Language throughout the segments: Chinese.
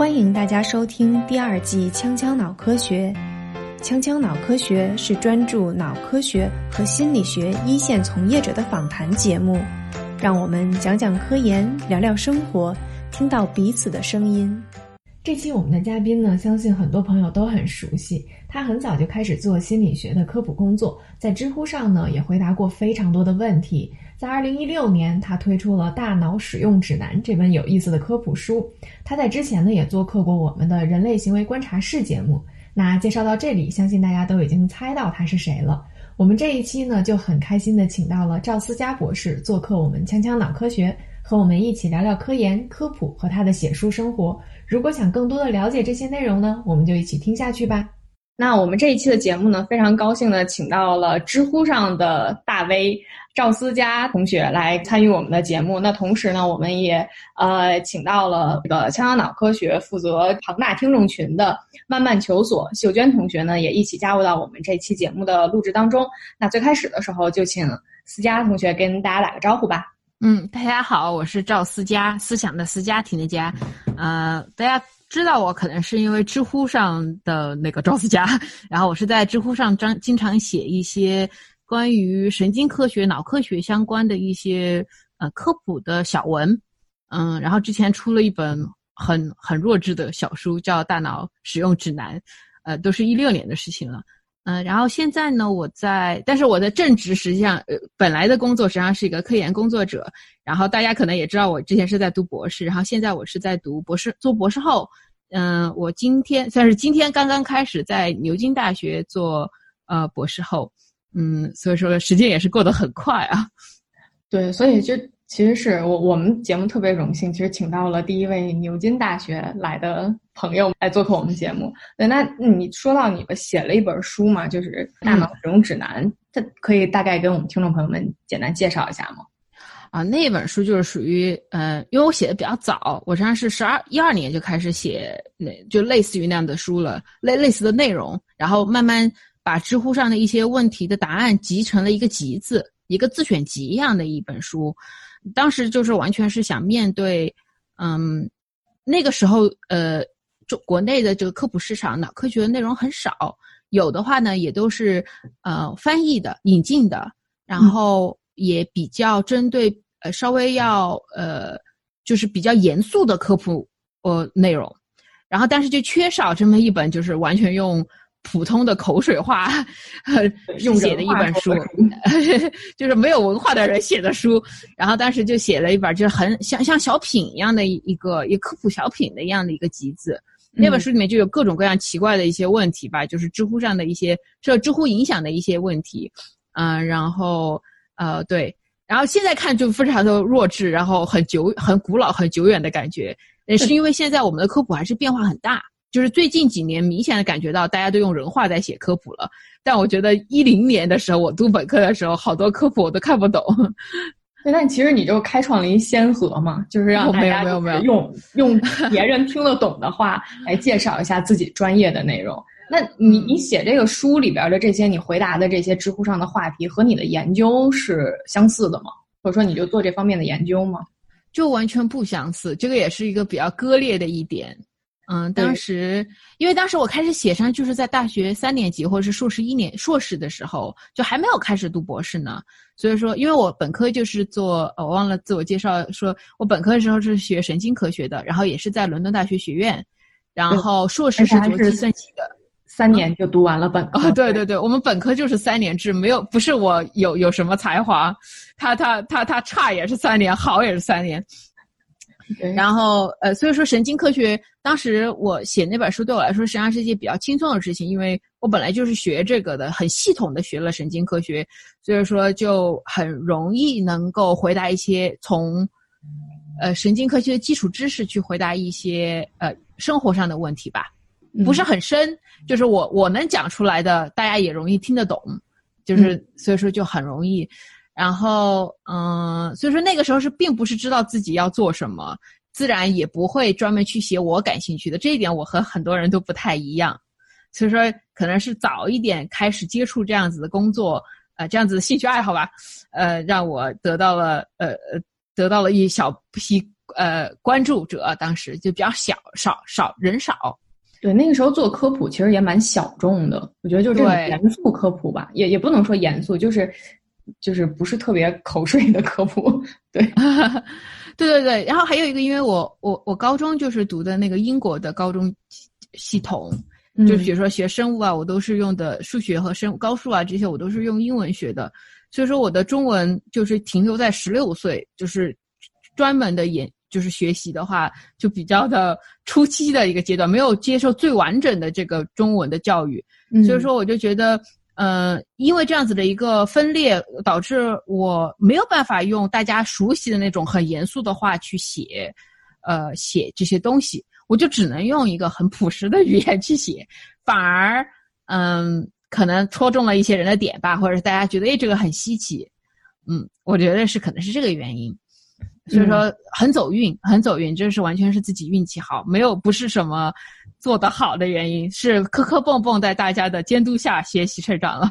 欢迎大家收听第二季《锵锵脑科学》。锵锵脑科学是专注脑科学和心理学一线从业者的访谈节目，让我们讲讲科研，聊聊生活，听到彼此的声音。这期我们的嘉宾呢，相信很多朋友都很熟悉。他很早就开始做心理学的科普工作，在知乎上呢也回答过非常多的问题。在二零一六年，他推出了《大脑使用指南》这本有意思的科普书。他在之前呢也做客过我们的人类行为观察室节目。那介绍到这里，相信大家都已经猜到他是谁了。我们这一期呢就很开心的请到了赵思佳博士做客我们锵锵脑科学，和我们一起聊聊科研科普和他的写书生活。如果想更多的了解这些内容呢，我们就一起听下去吧。那我们这一期的节目呢，非常高兴的请到了知乎上的大 V 赵思佳同学来参与我们的节目。那同时呢，我们也呃请到了这个锵锵脑科学负责庞大听众群的慢慢求索秀娟同学呢，也一起加入到我们这期节目的录制当中。那最开始的时候，就请思佳同学跟大家打个招呼吧。嗯，大家好，我是赵思佳，思想的思，家庭的家。呃，大家知道我可能是因为知乎上的那个赵思佳，然后我是在知乎上张经常写一些关于神经科学、脑科学相关的一些呃科普的小文。嗯，然后之前出了一本很很弱智的小书，叫《大脑使用指南》，呃，都是一六年的事情了。嗯，然后现在呢，我在，但是我的正职实际上，呃，本来的工作实际上是一个科研工作者。然后大家可能也知道，我之前是在读博士，然后现在我是在读博士，做博士后。嗯，我今天算是今天刚刚开始在牛津大学做呃博士后。嗯，所以说时间也是过得很快啊。对，所以就。其实是我我们节目特别荣幸，其实请到了第一位牛津大学来的朋友来做客我们节目。对，那你说到你们写了一本书嘛，就是《大脑使用指南》，它可以大概跟我们听众朋友们简单介绍一下吗？啊，那本书就是属于，呃，因为我写的比较早，我实际上是十二一二年就开始写，那就类似于那样的书了，类类似的内容，然后慢慢把知乎上的一些问题的答案集成了一个集子，一个自选集一样的一本书。当时就是完全是想面对，嗯，那个时候呃，中国内的这个科普市场，脑科学的内容很少，有的话呢也都是呃翻译的、引进的，然后也比较针对呃稍微要呃就是比较严肃的科普呃内容，然后但是就缺少这么一本就是完全用。普通的口水话 用写的一本书，就是没有文化的人写的书。然后当时就写了一本，就是很像像小品一样的一个一科普小品的一样的一个集子。那本书里面就有各种各样奇怪的一些问题吧，就是知乎上的一些受知乎影响的一些问题。嗯，然后呃对，然后现在看就非常的弱智，然后很久很古老很久远的感觉。也是因为现在我们的科普还是变化很大。就是最近几年明显的感觉到大家都用人话在写科普了，但我觉得一零年的时候我读本科的时候，好多科普我都看不懂。对，但其实你就开创了一先河嘛，就是让 大家用用 别人听得懂的话来介绍一下自己专业的内容。那你你写这个书里边的这些，你回答的这些知乎上的话题和你的研究是相似的吗？或者说你就做这方面的研究吗？就完全不相似，这个也是一个比较割裂的一点。嗯，当时因为当时我开始写上就是在大学三年级或者是硕士一年硕士的时候，就还没有开始读博士呢。所以说，因为我本科就是做，我忘了自我介绍，说我本科的时候是学神经科学的，然后也是在伦敦大学学院，然后硕士是做计算机的，三年就读完了本科。对对对，我们本科就是三年制，没有不是我有有什么才华，他他他他差也是三年，好也是三年。然后，呃，所以说神经科学，当时我写那本书对我来说实际上是一件比较轻松的事情，因为我本来就是学这个的，很系统的学了神经科学，所以说就很容易能够回答一些从，呃，神经科学的基础知识去回答一些呃生活上的问题吧，不是很深，就是我我能讲出来的，大家也容易听得懂，就是所以说就很容易。然后，嗯，所以说那个时候是并不是知道自己要做什么，自然也不会专门去写我感兴趣的。这一点我和很多人都不太一样，所以说可能是早一点开始接触这样子的工作，呃，这样子的兴趣爱好吧，呃，让我得到了呃呃得到了一小批呃关注者，当时就比较小少少人少。对，那个时候做科普其实也蛮小众的，我觉得就是这种严肃科普吧，也也不能说严肃，就是就是不是特别口水的科普。对，对对对。然后还有一个，因为我我我高中就是读的那个英国的高中系统，就是比如说学生物啊，我都是用的数学和生高数啊这些，我都是用英文学的，所以说我的中文就是停留在十六岁，就是专门的研。就是学习的话，就比较的初期的一个阶段，没有接受最完整的这个中文的教育，所以说我就觉得，呃，因为这样子的一个分裂，导致我没有办法用大家熟悉的那种很严肃的话去写，呃，写这些东西，我就只能用一个很朴实的语言去写，反而，嗯，可能戳中了一些人的点吧，或者是大家觉得，哎，这个很稀奇，嗯，我觉得是可能是这个原因。所以说很走运，很走运，这是完全是自己运气好，没有不是什么做得好的原因，是磕磕碰碰在大家的监督下学习成长了。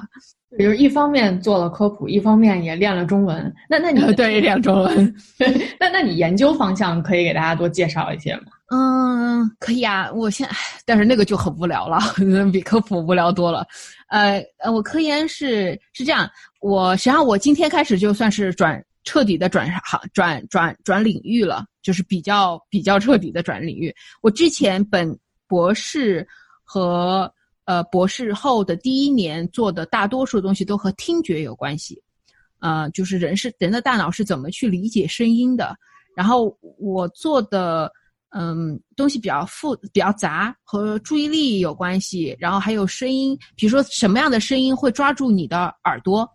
比如一方面做了科普，一方面也练了中文。那那你 对练中文，那那你研究方向可以给大家多介绍一些吗？嗯，可以啊。我现但是那个就很无聊了，比科普无聊多了。呃呃，我科研是是这样，我实际上我今天开始就算是转。彻底的转行转转转领域了，就是比较比较彻底的转领域。我之前本博士和呃博士后的第一年做的大多数东西都和听觉有关系，呃，就是人是人的大脑是怎么去理解声音的。然后我做的嗯东西比较复比较杂，和注意力有关系。然后还有声音，比如说什么样的声音会抓住你的耳朵。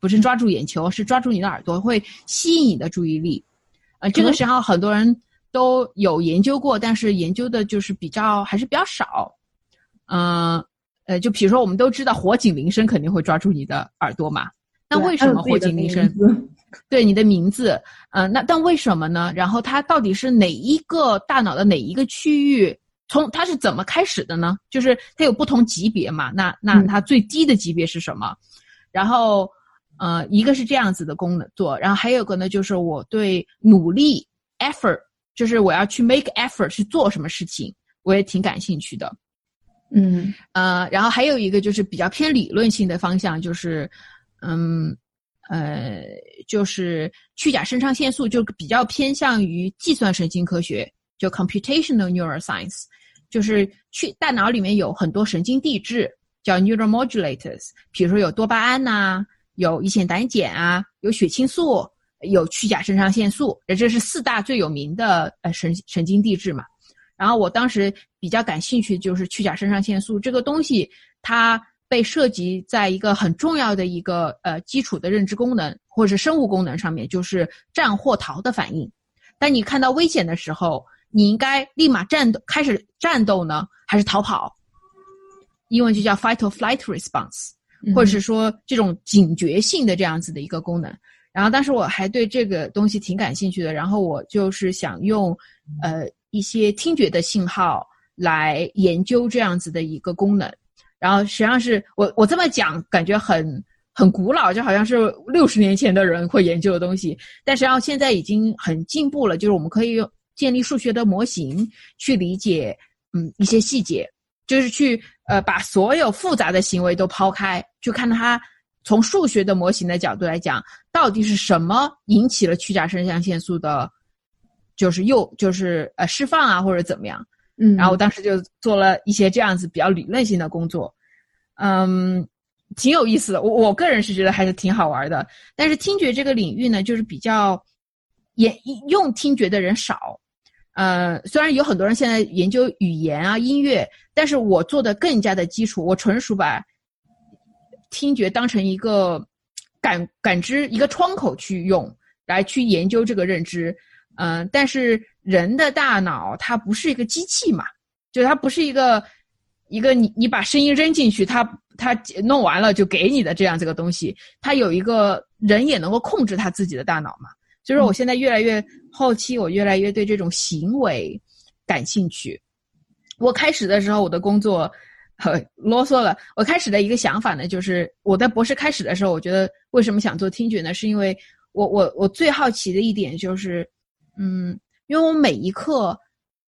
不是抓住眼球，是抓住你的耳朵，会吸引你的注意力。呃，这个时候很多人都有研究过，但是研究的就是比较还是比较少。嗯，呃，就比如说我们都知道火警铃声肯定会抓住你的耳朵嘛，那为什么火警铃声？对你的名字，嗯，那但为什么呢？然后它到底是哪一个大脑的哪一个区域？从它是怎么开始的呢？就是它有不同级别嘛？那那它最低的级别是什么？然后。呃，一个是这样子的功能做，然后还有个呢，就是我对努力 effort，就是我要去 make effort 去做什么事情，我也挺感兴趣的。嗯，呃，然后还有一个就是比较偏理论性的方向，就是嗯呃，就是去甲肾上腺素，就比较偏向于计算神经科学，就 computational neuroscience，就是去大脑里面有很多神经递质，叫 neuromodulators，比如说有多巴胺呐。有乙酰胆碱啊，有血清素，有去甲肾上腺素，这是四大最有名的呃神神经递质嘛。然后我当时比较感兴趣就是去甲肾上腺素这个东西，它被涉及在一个很重要的一个呃基础的认知功能或者是生物功能上面，就是战或逃的反应。当你看到危险的时候，你应该立马战斗，开始战斗呢，还是逃跑？英文就叫 fight or flight response。或者是说这种警觉性的这样子的一个功能，然后当时我还对这个东西挺感兴趣的，然后我就是想用，呃一些听觉的信号来研究这样子的一个功能，然后实际上是我我这么讲感觉很很古老，就好像是六十年前的人会研究的东西，但实际上现在已经很进步了，就是我们可以用建立数学的模型去理解嗯一些细节。就是去呃把所有复杂的行为都抛开，去看它从数学的模型的角度来讲，到底是什么引起了去甲肾上腺素的，就是又就是呃释放啊或者怎么样，嗯，然后我当时就做了一些这样子比较理论性的工作，嗯，挺有意思的，我我个人是觉得还是挺好玩的，但是听觉这个领域呢，就是比较研用听觉的人少。呃，虽然有很多人现在研究语言啊、音乐，但是我做的更加的基础，我纯属把听觉当成一个感感知一个窗口去用，来去研究这个认知。嗯，但是人的大脑它不是一个机器嘛，就它不是一个一个你你把声音扔进去，它它弄完了就给你的这样这个东西，它有一个人也能够控制他自己的大脑嘛。就是我现在越来越后期，我越来越对这种行为感兴趣。我开始的时候，我的工作很 啰嗦了。我开始的一个想法呢，就是我在博士开始的时候，我觉得为什么想做听觉呢？是因为我我我最好奇的一点就是，嗯，因为我们每一刻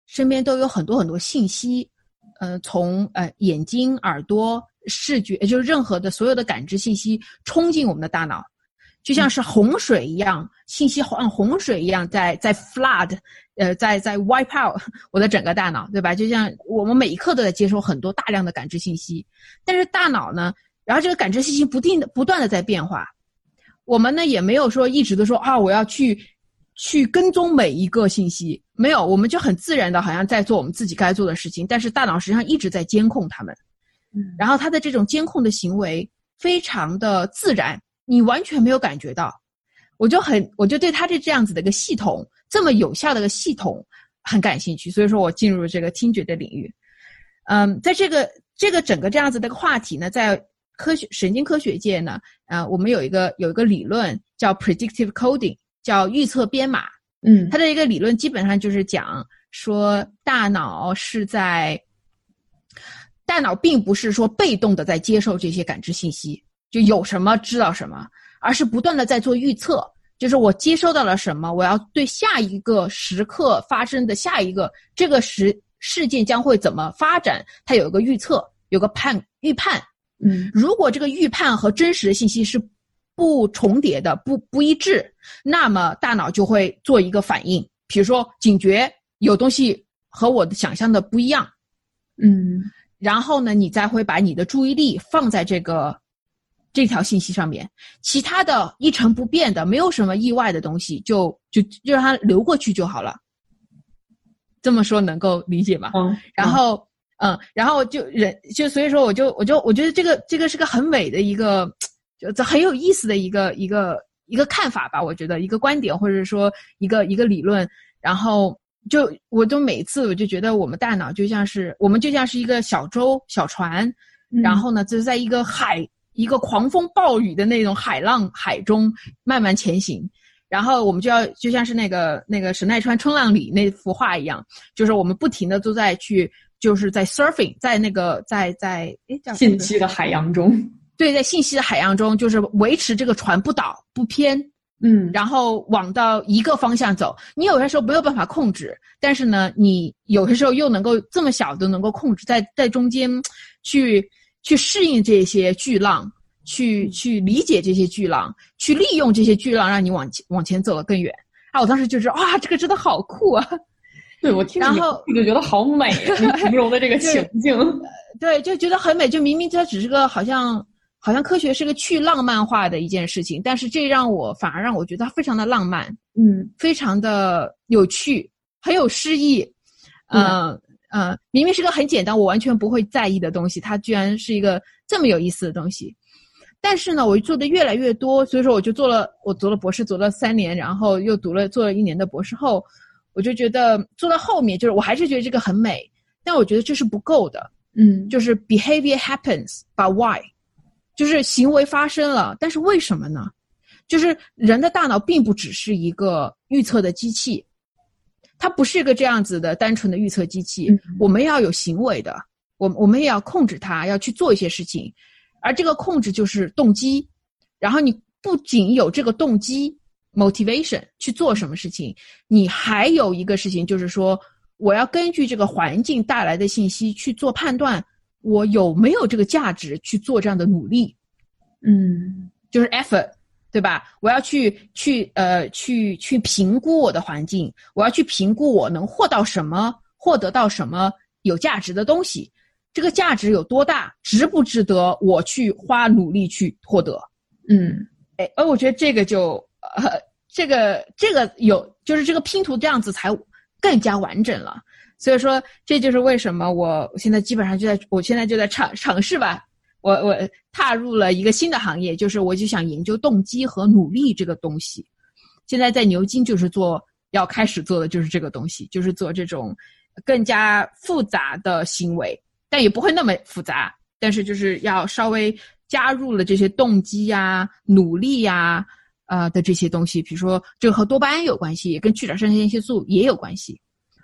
身边都有很多很多信息，呃，从呃眼睛、耳朵、视觉，就是任何的所有的感知信息冲进我们的大脑，就像是洪水一样，信息像洪水一样在在 flood，呃，在在 wipe out 我的整个大脑，对吧？就像我们每一刻都在接收很多大量的感知信息，但是大脑呢，然后这个感知信息不定的不断的在变化，我们呢也没有说一直都说啊，我要去。去跟踪每一个信息，没有，我们就很自然的，好像在做我们自己该做的事情。但是大脑实际上一直在监控他们，嗯，然后他的这种监控的行为非常的自然，你完全没有感觉到。我就很，我就对他这这样子的一个系统，这么有效的一个系统很感兴趣，所以说我进入这个听觉的领域。嗯，在这个这个整个这样子的一个话题呢，在科学神经科学界呢，呃，我们有一个有一个理论叫 predictive coding。叫预测编码，嗯，它的一个理论基本上就是讲说，大脑是在，大脑并不是说被动的在接受这些感知信息，就有什么知道什么，而是不断的在做预测，就是我接收到了什么，我要对下一个时刻发生的下一个这个时事件将会怎么发展，它有一个预测，有个判预判，嗯，如果这个预判和真实的信息是。不重叠的不不一致，那么大脑就会做一个反应，比如说警觉有东西和我的想象的不一样，嗯，然后呢，你再会把你的注意力放在这个这条信息上面，其他的一成不变的，没有什么意外的东西，就就就让它流过去就好了。这么说能够理解吗？嗯，然后嗯，然后就人就所以说，我就我就我觉得这个这个是个很美的一个。就这很有意思的一个一个一个看法吧，我觉得一个观点或者说一个一个理论，然后就我就每次我就觉得我们大脑就像是我们就像是一个小舟小船，然后呢就是在一个海一个狂风暴雨的那种海浪海中慢慢前行，然后我们就要就像是那个那个神奈川冲浪里那幅画一样，就是我们不停的都在去就是在 surfing 在那个在在诶叫信息的海洋中。对，在信息的海洋中，就是维持这个船不倒不偏，嗯，然后往到一个方向走。你有些时候没有办法控制，但是呢，你有些时候又能够这么小都能够控制，在在中间，去去适应这些巨浪，去去理解这些巨浪，去利用这些巨浪，让你往前往前走得更远。啊，我当时就是哇，这个真的好酷啊！对我听，然后我就觉得好美，形容的这个情境，对，就觉得很美。就明明它只是个好像。好像科学是个去浪漫化的一件事情，但是这让我反而让我觉得它非常的浪漫，嗯，非常的有趣，很有诗意，嗯嗯，明明是个很简单，我完全不会在意的东西，它居然是一个这么有意思的东西。但是呢，我做的越来越多，所以说我就做了，我读了博士，读了三年，然后又读了做了一年的博士后，我就觉得做到后面，就是我还是觉得这个很美，但我觉得这是不够的，嗯，就是 behavior happens，but why？就是行为发生了，但是为什么呢？就是人的大脑并不只是一个预测的机器，它不是一个这样子的单纯的预测机器。我们要有行为的，我我们也要控制它，要去做一些事情，而这个控制就是动机。然后你不仅有这个动机 （motivation） 去做什么事情，你还有一个事情就是说，我要根据这个环境带来的信息去做判断。我有没有这个价值去做这样的努力？嗯，就是 effort，对吧？我要去去呃去去评估我的环境，我要去评估我能获到什么，获得到什么有价值的东西，这个价值有多大，值不值得我去花努力去获得？嗯，哎，而我觉得这个就呃这个这个有就是这个拼图这样子才更加完整了。所以说，这就是为什么我现在基本上就在，我现在就在尝尝试吧。我我踏入了一个新的行业，就是我就想研究动机和努力这个东西。现在在牛津就是做，要开始做的就是这个东西，就是做这种更加复杂的行为，但也不会那么复杂。但是就是要稍微加入了这些动机呀、努力呀、呃的这些东西，比如说这个和多巴胺有关系，也跟去甲肾上腺激素也有关系。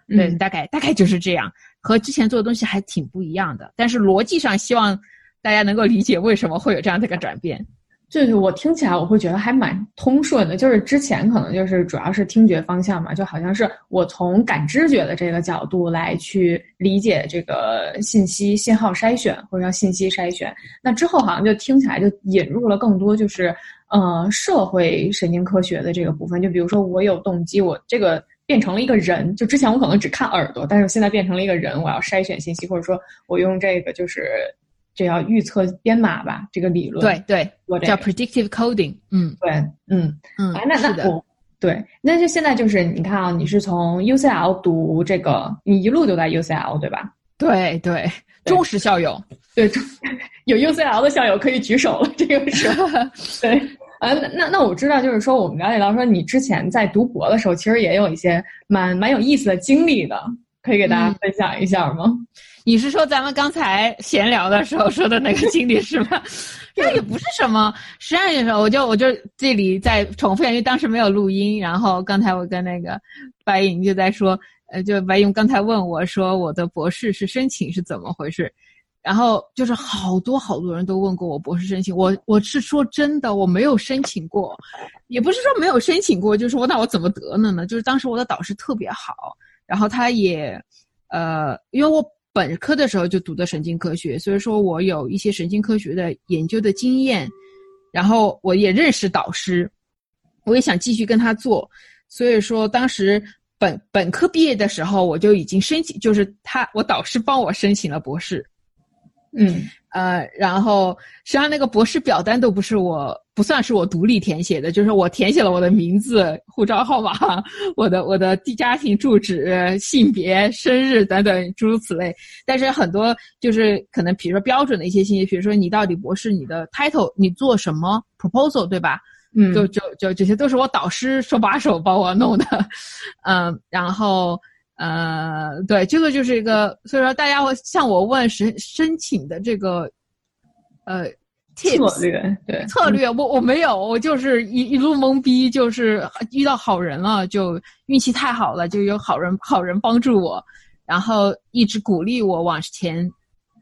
对，大概大概就是这样，和之前做的东西还挺不一样的。但是逻辑上，希望大家能够理解为什么会有这样的一个转变。就是我听起来我会觉得还蛮通顺的，就是之前可能就是主要是听觉方向嘛，就好像是我从感知觉的这个角度来去理解这个信息信号筛选或者叫信息筛选，那之后好像就听起来就引入了更多就是呃社会神经科学的这个部分，就比如说我有动机，我这个变成了一个人，就之前我可能只看耳朵，但是现在变成了一个人，我要筛选信息，或者说我用这个就是。这要预测编码吧？这个理论对对，叫 predictive coding。嗯，对，嗯嗯。哎，那那我对，那就现在就是你看啊，你是从 UCL 读这个，你一路都在 UCL 对吧？对对，忠实校友。对，有 UCL 的校友可以举手了。这个是，对。呃，那那我知道，就是说我们了解到说你之前在读博的时候，其实也有一些蛮蛮有意思的经历的，可以给大家分享一下吗？你是说咱们刚才闲聊的时候说的那个经历是吗？那也不是什么，实际上我就我就这里再重复，因为当时没有录音。然后刚才我跟那个白颖就在说，呃，就白颖刚才问我说我的博士是申请是怎么回事，然后就是好多好多人都问过我博士申请，我我是说真的我没有申请过，也不是说没有申请过，就是我那我怎么得了呢？就是当时我的导师特别好，然后他也，呃，因为我。本科的时候就读的神经科学，所以说我有一些神经科学的研究的经验，然后我也认识导师，我也想继续跟他做，所以说当时本本科毕业的时候我就已经申请，就是他我导师帮我申请了博士，嗯。呃，然后实际上那个博士表单都不是我，不算是我独立填写的，就是我填写了我的名字、护照号码、我的我的家庭住址、性别、生日等等诸如此类。但是很多就是可能，比如说标准的一些信息，比如说你到底博士你的 title，你做什么 proposal，对吧？嗯，就就就这些都是我导师手把手帮我弄的，嗯，然后。呃，对，这个就是一个，所以说大家会向我问申申请的这个，呃，策略，对策略，我我没有，我就是一一路懵逼，就是遇到好人了，就运气太好了，就有好人好人帮助我，然后一直鼓励我往前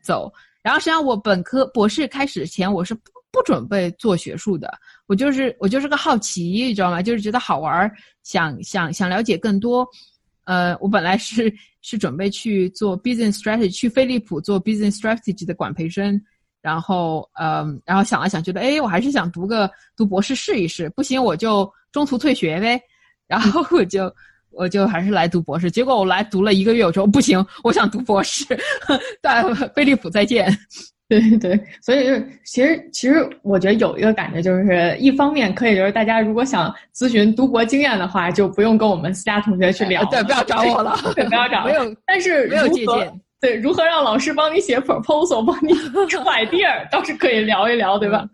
走。然后实际上我本科博士开始前，我是不不准备做学术的，我就是我就是个好奇，你知道吗？就是觉得好玩，想想想了解更多。呃，我本来是是准备去做 business strategy，去飞利浦做 business strategy 的管培生，然后呃，然后想了想，觉得哎，我还是想读个读博士试一试，不行我就中途退学呗，然后我就我就还是来读博士，结果我来读了一个月，我说不行，我想读博士，在飞利浦再见。对对，所以就是其实其实我觉得有一个感觉，就是一方面可以就是大家如果想咨询读博经验的话，就不用跟我们私家同学去聊，对，不要找我了，对，不要找，没有，但是没有借鉴，对，如何让老师帮你写 proposal，帮你 出 idea，倒是可以聊一聊，对吧？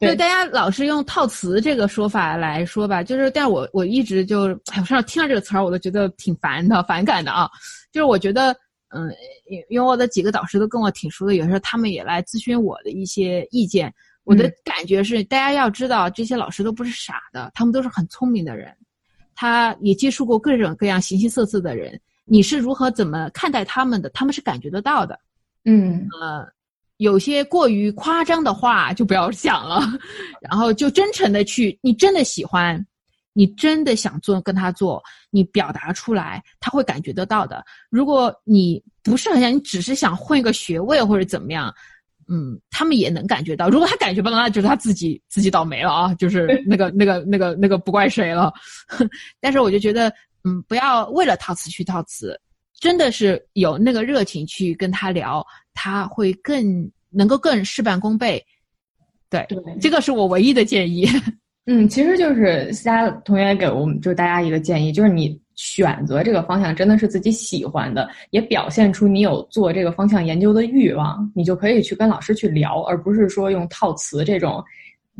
对，大家老是用套词这个说法来说吧，就是，但我我一直就，哎，我上次听到这个词儿，我都觉得挺烦的，反感的啊，就是我觉得。嗯，因因为我的几个导师都跟我挺熟的，有时候他们也来咨询我的一些意见。我的感觉是，大家要知道，这些老师都不是傻的，他们都是很聪明的人，他也接触过各种各样形形色色的人。你是如何怎么看待他们的？他们是感觉得到的。嗯，呃，有些过于夸张的话就不要讲了，然后就真诚的去，你真的喜欢。你真的想做，跟他做，你表达出来，他会感觉得到的。如果你不是很想，你只是想混一个学位或者怎么样，嗯，他们也能感觉到。如果他感觉不到，那就是他自己自己倒霉了啊，就是那个那个那个那个不怪谁了。但是我就觉得，嗯，不要为了套词去套词，真的是有那个热情去跟他聊，他会更能够更事半功倍。对，这个是我唯一的建议。嗯，其实就是思佳同学给我们就是大家一个建议，就是你选择这个方向真的是自己喜欢的，也表现出你有做这个方向研究的欲望，你就可以去跟老师去聊，而不是说用套词这种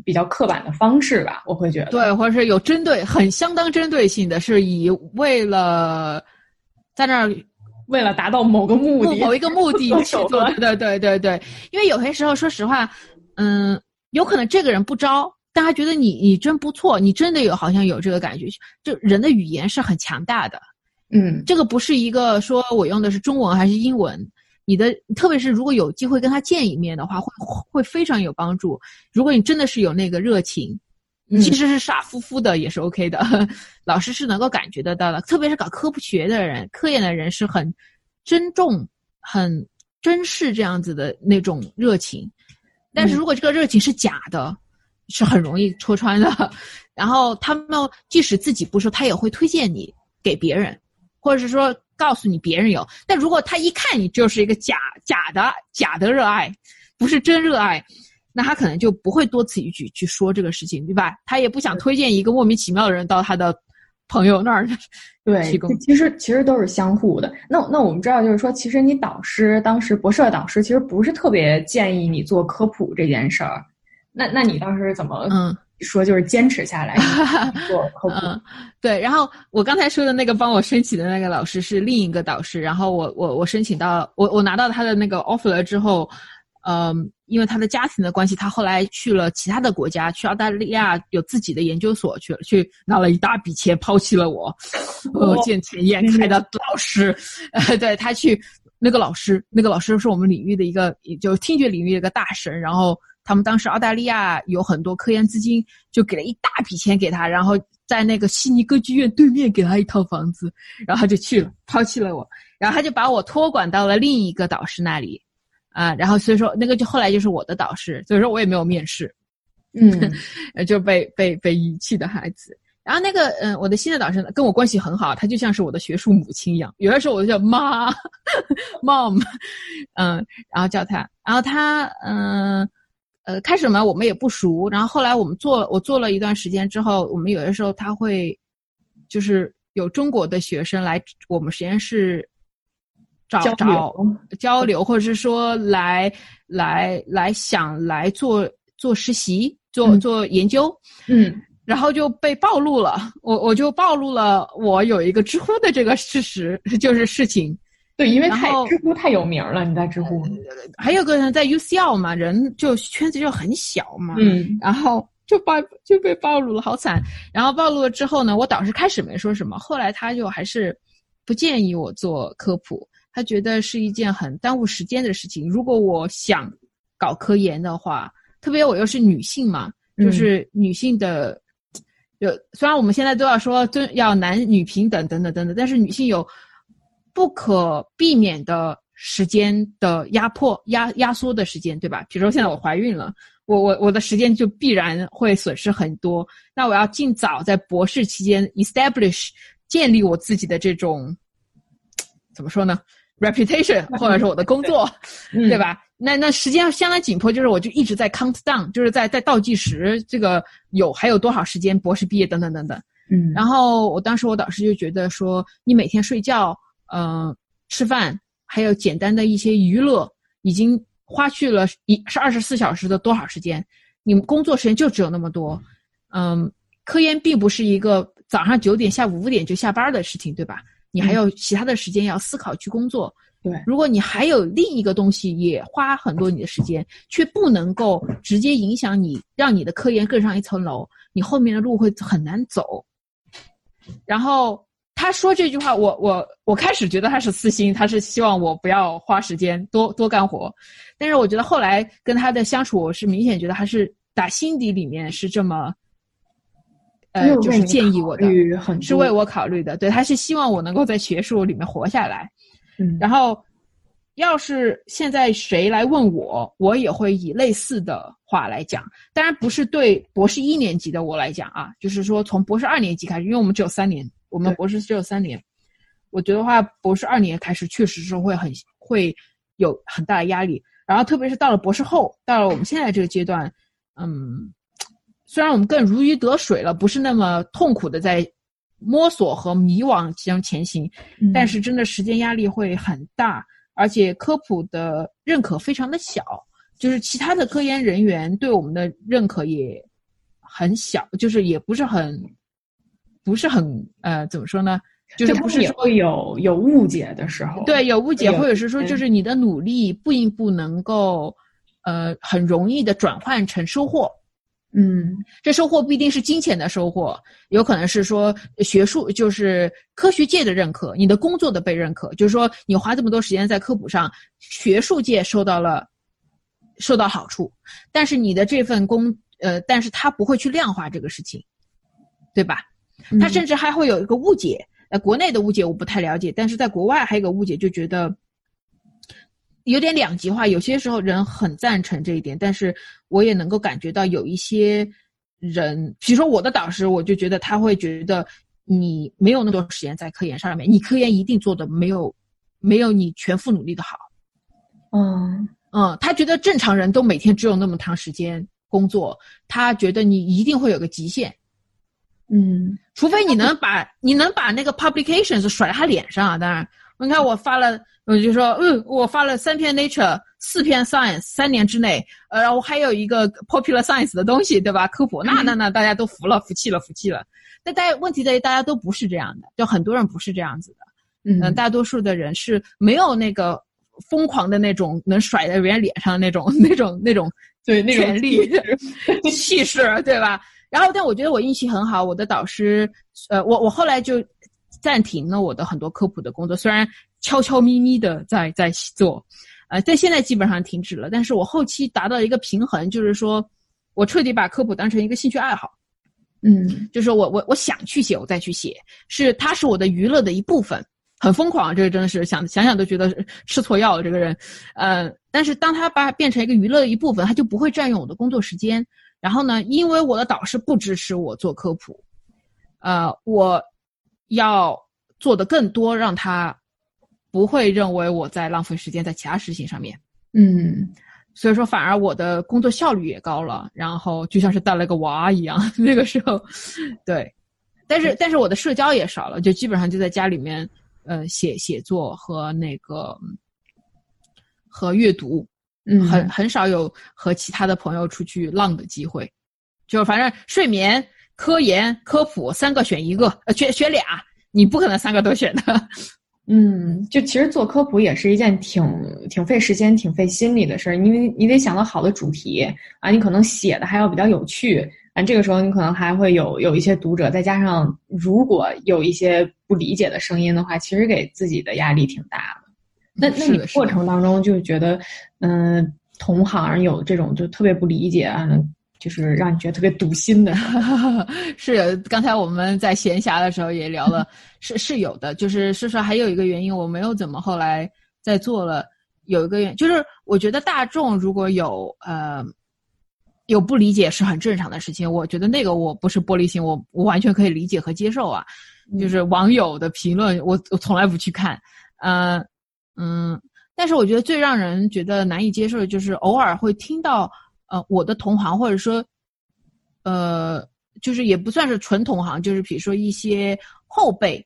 比较刻板的方式吧。我会觉得对，或者是有针对，很相当针对性的，是以为了在那儿为了达到某个目的、某一个目的 去做。对对对对，因为有些时候，说实话，嗯，有可能这个人不招。大家觉得你你真不错，你真的有好像有这个感觉，就人的语言是很强大的，嗯，这个不是一个说我用的是中文还是英文，你的特别是如果有机会跟他见一面的话，会会非常有帮助。如果你真的是有那个热情，其实是傻乎乎的也是 OK 的，老师是能够感觉得到的。特别是搞科普学的人、科研的人是很珍重、很珍视这样子的那种热情。但是如果这个热情是假的，是很容易戳穿的。然后他们即使自己不说，他也会推荐你给别人，或者是说告诉你别人有。但如果他一看你就是一个假假的假的热爱，不是真热爱，那他可能就不会多此一举去说这个事情，对吧？他也不想推荐一个莫名其妙的人到他的朋友那儿。对，其实其实都是相互的。那那我们知道，就是说，其实你导师当时博士的导师其实不是特别建议你做科普这件事儿。那那你当时怎么嗯？说就是坚持下来 做科普，对。然后我刚才说的那个帮我申请的那个老师是另一个导师。然后我我我申请到我我拿到他的那个 offer 了之后，嗯，因为他的家庭的关系，他后来去了其他的国家，去澳大利亚有自己的研究所去了，去拿了一大笔钱，抛弃了我，呃，见钱眼开的老师。呃，对他去那个老师，那个老师是我们领域的一个，就听觉领域的一个大神。然后。他们当时澳大利亚有很多科研资金，就给了一大笔钱给他，然后在那个悉尼歌剧院对面给他一套房子，然后他就去了，抛弃了我，然后他就把我托管到了另一个导师那里，啊，然后所以说那个就后来就是我的导师，所以说我也没有面试，嗯，就被被被遗弃的孩子。然后那个嗯，我的新的导师跟我关系很好，他就像是我的学术母亲一样，有的时候我就叫妈，mom，嗯，然后叫他，然后他嗯。呃，开始嘛，我们也不熟，然后后来我们做，我做了一段时间之后，我们有的时候他会，就是有中国的学生来我们实验室找找交流，或者是说来来来想来做做实习，做做研究，嗯，然后就被暴露了，我我就暴露了我有一个 知乎的这个事实，就是事情。对，因为太知乎太有名了，你在知乎。还有个人在 UCL 嘛，人就圈子就很小嘛，嗯，然后就暴就被暴露了，好惨。然后暴露了之后呢，我导师开始没说什么，后来他就还是不建议我做科普，他觉得是一件很耽误时间的事情。如果我想搞科研的话，特别我又是女性嘛，就是女性的，就虽然我们现在都要说尊要男女平等等等等等，但是女性有。不可避免的时间的压迫、压压缩的时间，对吧？比如说现在我怀孕了，我我我的时间就必然会损失很多。那我要尽早在博士期间 establish 建立我自己的这种怎么说呢？reputation 或者是我的工作，对吧？那那时间相当紧迫，就是我就一直在 count down，就是在在倒计时，这个有还有多少时间博士毕业等等等等。嗯，然后我当时我导师就觉得说，你每天睡觉。嗯，吃饭还有简单的一些娱乐，已经花去了一是二十四小时的多少时间？你们工作时间就只有那么多。嗯，科研并不是一个早上九点下午五点就下班的事情，对吧？你还有其他的时间要思考去工作。对，如果你还有另一个东西也花很多你的时间，却不能够直接影响你，让你的科研更上一层楼，你后面的路会很难走。然后。他说这句话，我我我开始觉得他是私心，他是希望我不要花时间多多干活。但是我觉得后来跟他的相处，我是明显觉得他是打心底里面是这么，呃，就是建议我的，是为我考虑的。对，他是希望我能够在学术里面活下来。嗯，然后要是现在谁来问我，我也会以类似的话来讲。当然不是对博士一年级的我来讲啊，就是说从博士二年级开始，因为我们只有三年。我们博士只有三年，我觉得话，博士二年开始确实是会很会有很大的压力，然后特别是到了博士后，到了我们现在这个阶段，嗯，虽然我们更如鱼得水了，不是那么痛苦的在摸索和迷惘其中前行，但是真的时间压力会很大，而且科普的认可非常的小，就是其他的科研人员对我们的认可也很小，就是也不是很。不是很呃，怎么说呢？就是不是说有有误解的时候，对，有误解，或者是说，就是你的努力并不能够，呃，很容易的转换成收获，嗯这收获不一定是金钱的收获，有可能是说学术，就是科学界的认可，你的工作的被认可，就是说你花这么多时间在科普上，学术界受到了受到好处，但是你的这份工，呃，但是他不会去量化这个事情，对吧？嗯他甚至还会有一个误解，呃，国内的误解我不太了解，但是在国外还有一个误解，就觉得有点两极化。有些时候人很赞成这一点，但是我也能够感觉到有一些人，比如说我的导师，我就觉得他会觉得你没有那么多时间在科研上面，你科研一定做的没有没有你全副努力的好。嗯嗯，他觉得正常人都每天只有那么长时间工作，他觉得你一定会有个极限。嗯。除非你能把你能把那个 publications 甩他脸上啊，当然，你看我发了，我就说，嗯，我发了三篇 Nature，四篇 Science，三年之内，呃，然后还有一个 Popular Science 的东西，对吧？科普，那那那大家都服了，服气了，服气了。但大家问题在于大家都不是这样的，就很多人不是这样子的，嗯。嗯，大多数的人是没有那个疯狂的那种能甩在别人脸上的那种那种那种对那种 权利气势，对吧？然后，但我觉得我运气很好，我的导师，呃，我我后来就暂停了我的很多科普的工作，虽然悄悄咪咪的在在做，呃，但现在基本上停止了。但是我后期达到一个平衡，就是说我彻底把科普当成一个兴趣爱好，嗯就是我我我想去写，我再去写，是它是我的娱乐的一部分，很疯狂，这个真的是想想想都觉得吃错药了这个人，呃，但是当他把它变成一个娱乐的一部分，他就不会占用我的工作时间。然后呢，因为我的导师不支持我做科普，呃，我要做的更多，让他不会认为我在浪费时间在其他事情上面。嗯所以说，反而我的工作效率也高了，然后就像是带了个娃一样。那个时候，对，但是但是我的社交也少了，就基本上就在家里面，呃，写写作和那个和阅读，嗯，很很少有和其他的朋友出去浪的机会。就反正睡眠、科研、科普三个选一个，呃，选选俩，你不可能三个都选的。嗯，就其实做科普也是一件挺挺费时间、挺费心力的事儿，因为你得想到好的主题啊，你可能写的还要比较有趣啊，这个时候你可能还会有有一些读者，再加上如果有一些不理解的声音的话，其实给自己的压力挺大的。那那你的过程当中就觉得，嗯、同行有这种就特别不理解啊，就是让你觉得特别堵心的，是，刚才我们在闲暇的时候也聊了，是是有的。就是事实上还有一个原因，我没有怎么后来再做了。有一个原因，就是我觉得大众如果有呃有不理解是很正常的事情。我觉得那个我不是玻璃心，我我完全可以理解和接受啊。就是网友的评论，我我从来不去看，呃嗯，但是我觉得最让人觉得难以接受的就是偶尔会听到呃我的同行或者说呃就是也不算是纯同行，就是比如说一些后辈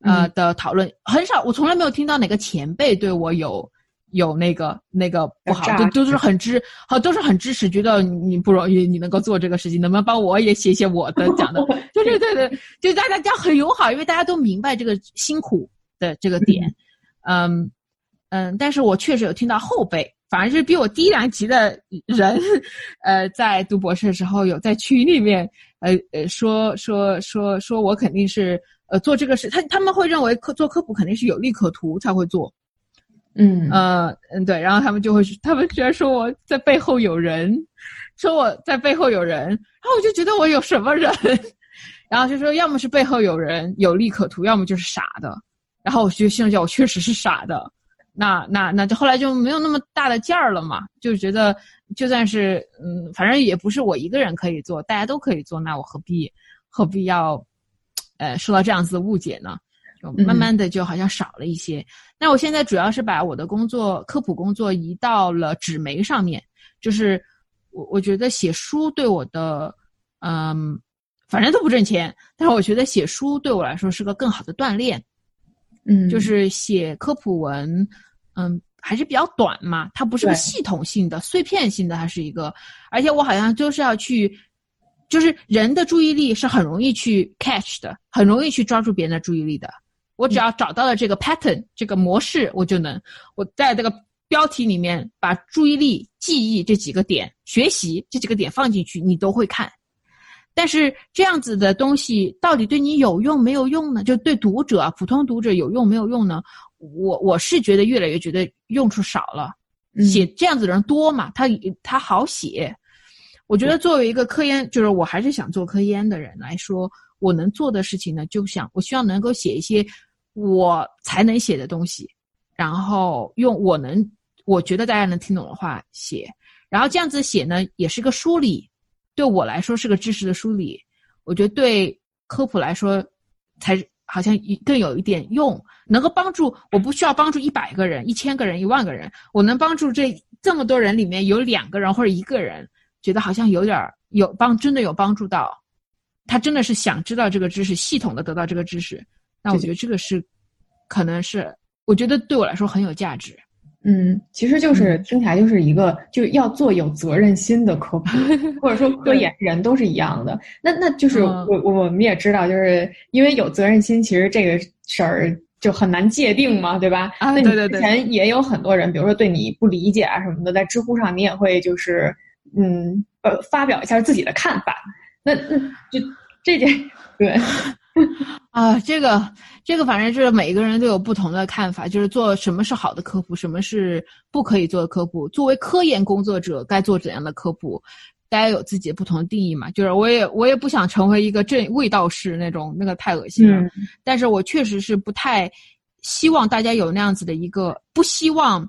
呃、嗯的讨论，很少我从来没有听到哪个前辈对我有。有那个那个不好，有都都是很支，好都是很支持，觉得你不容易，你能够做这个事情，能不能帮我也写写我的讲的？对对对对，就大家这样很友好，因为大家都明白这个辛苦的这个点，嗯嗯，但是我确实有听到后辈，反而是比我低两级的人，呃，在读博士的时候有在群里面，呃呃说说说说我肯定是呃做这个事，他他们会认为科做科普肯定是有利可图才会做，嗯。呃嗯对，然后他们就会他们居然说我在背后有人，说我在背后有人，然后我就觉得我有什么人，然后就说要么是背后有人有利可图，要么就是傻的，然后我就心里想我确实是傻的，那那那就后来就没有那么大的劲儿了嘛，就觉得就算是嗯，反正也不是我一个人可以做，大家都可以做，那我何必何必要呃受到这样子的误解呢？就慢慢的就好像少了一些。那我现在主要是把我的工作科普工作移到了纸媒上面，就是我我觉得写书对我的嗯，反正都不挣钱，但是我觉得写书对我来说是个更好的锻炼。嗯，就是写科普文，嗯，还是比较短嘛，它不是个系统性的、碎片性的，它是一个，而且我好像就是要去，就是人的注意力是很容易去 catch 的，很容易去抓住别人的注意力的。我只要找到了这个 pattern 这个模式，我就能，我在这个标题里面把注意力、记忆这几个点、学习这几个点放进去，你都会看。但是这样子的东西到底对你有用没有用呢？就对读者、普通读者有用没有用呢？我我是觉得越来越觉得用处少了。写这样子的人多嘛？他他好写。我觉得作为一个科研，就是我还是想做科研的人来说，我能做的事情呢，就想我希望能够写一些我才能写的东西，然后用我能我觉得大家能听懂的话写，然后这样子写呢，也是个梳理。对我来说是个知识的梳理，我觉得对科普来说，才好像更有一点用，能够帮助。我不需要帮助一百个人、一千个人、一万个人，我能帮助这这么多人里面有两个人或者一个人，觉得好像有点有帮，真的有帮助到。他真的是想知道这个知识，系统的得到这个知识，那我觉得这个是，可能是我觉得对我来说很有价值。嗯，其实就是听起来就是一个就要做有责任心的科普，或者说科研人都是一样的。那那就是我我们也知道，就是因为有责任心，其实这个事儿就很难界定嘛，对吧？啊，对对对。之前也有很多人，比如说对你不理解啊什么的，在知乎上你也会就是嗯呃发表一下自己的看法。那那就这件 对。啊，这个这个，反正就是每个人都有不同的看法。就是做什么是好的科普，什么是不可以做的科普。作为科研工作者，该做怎样的科普，大家有自己的不同的定义嘛。就是我也我也不想成为一个正味道士那种，那个太恶心了。但是我确实是不太希望大家有那样子的一个，不希望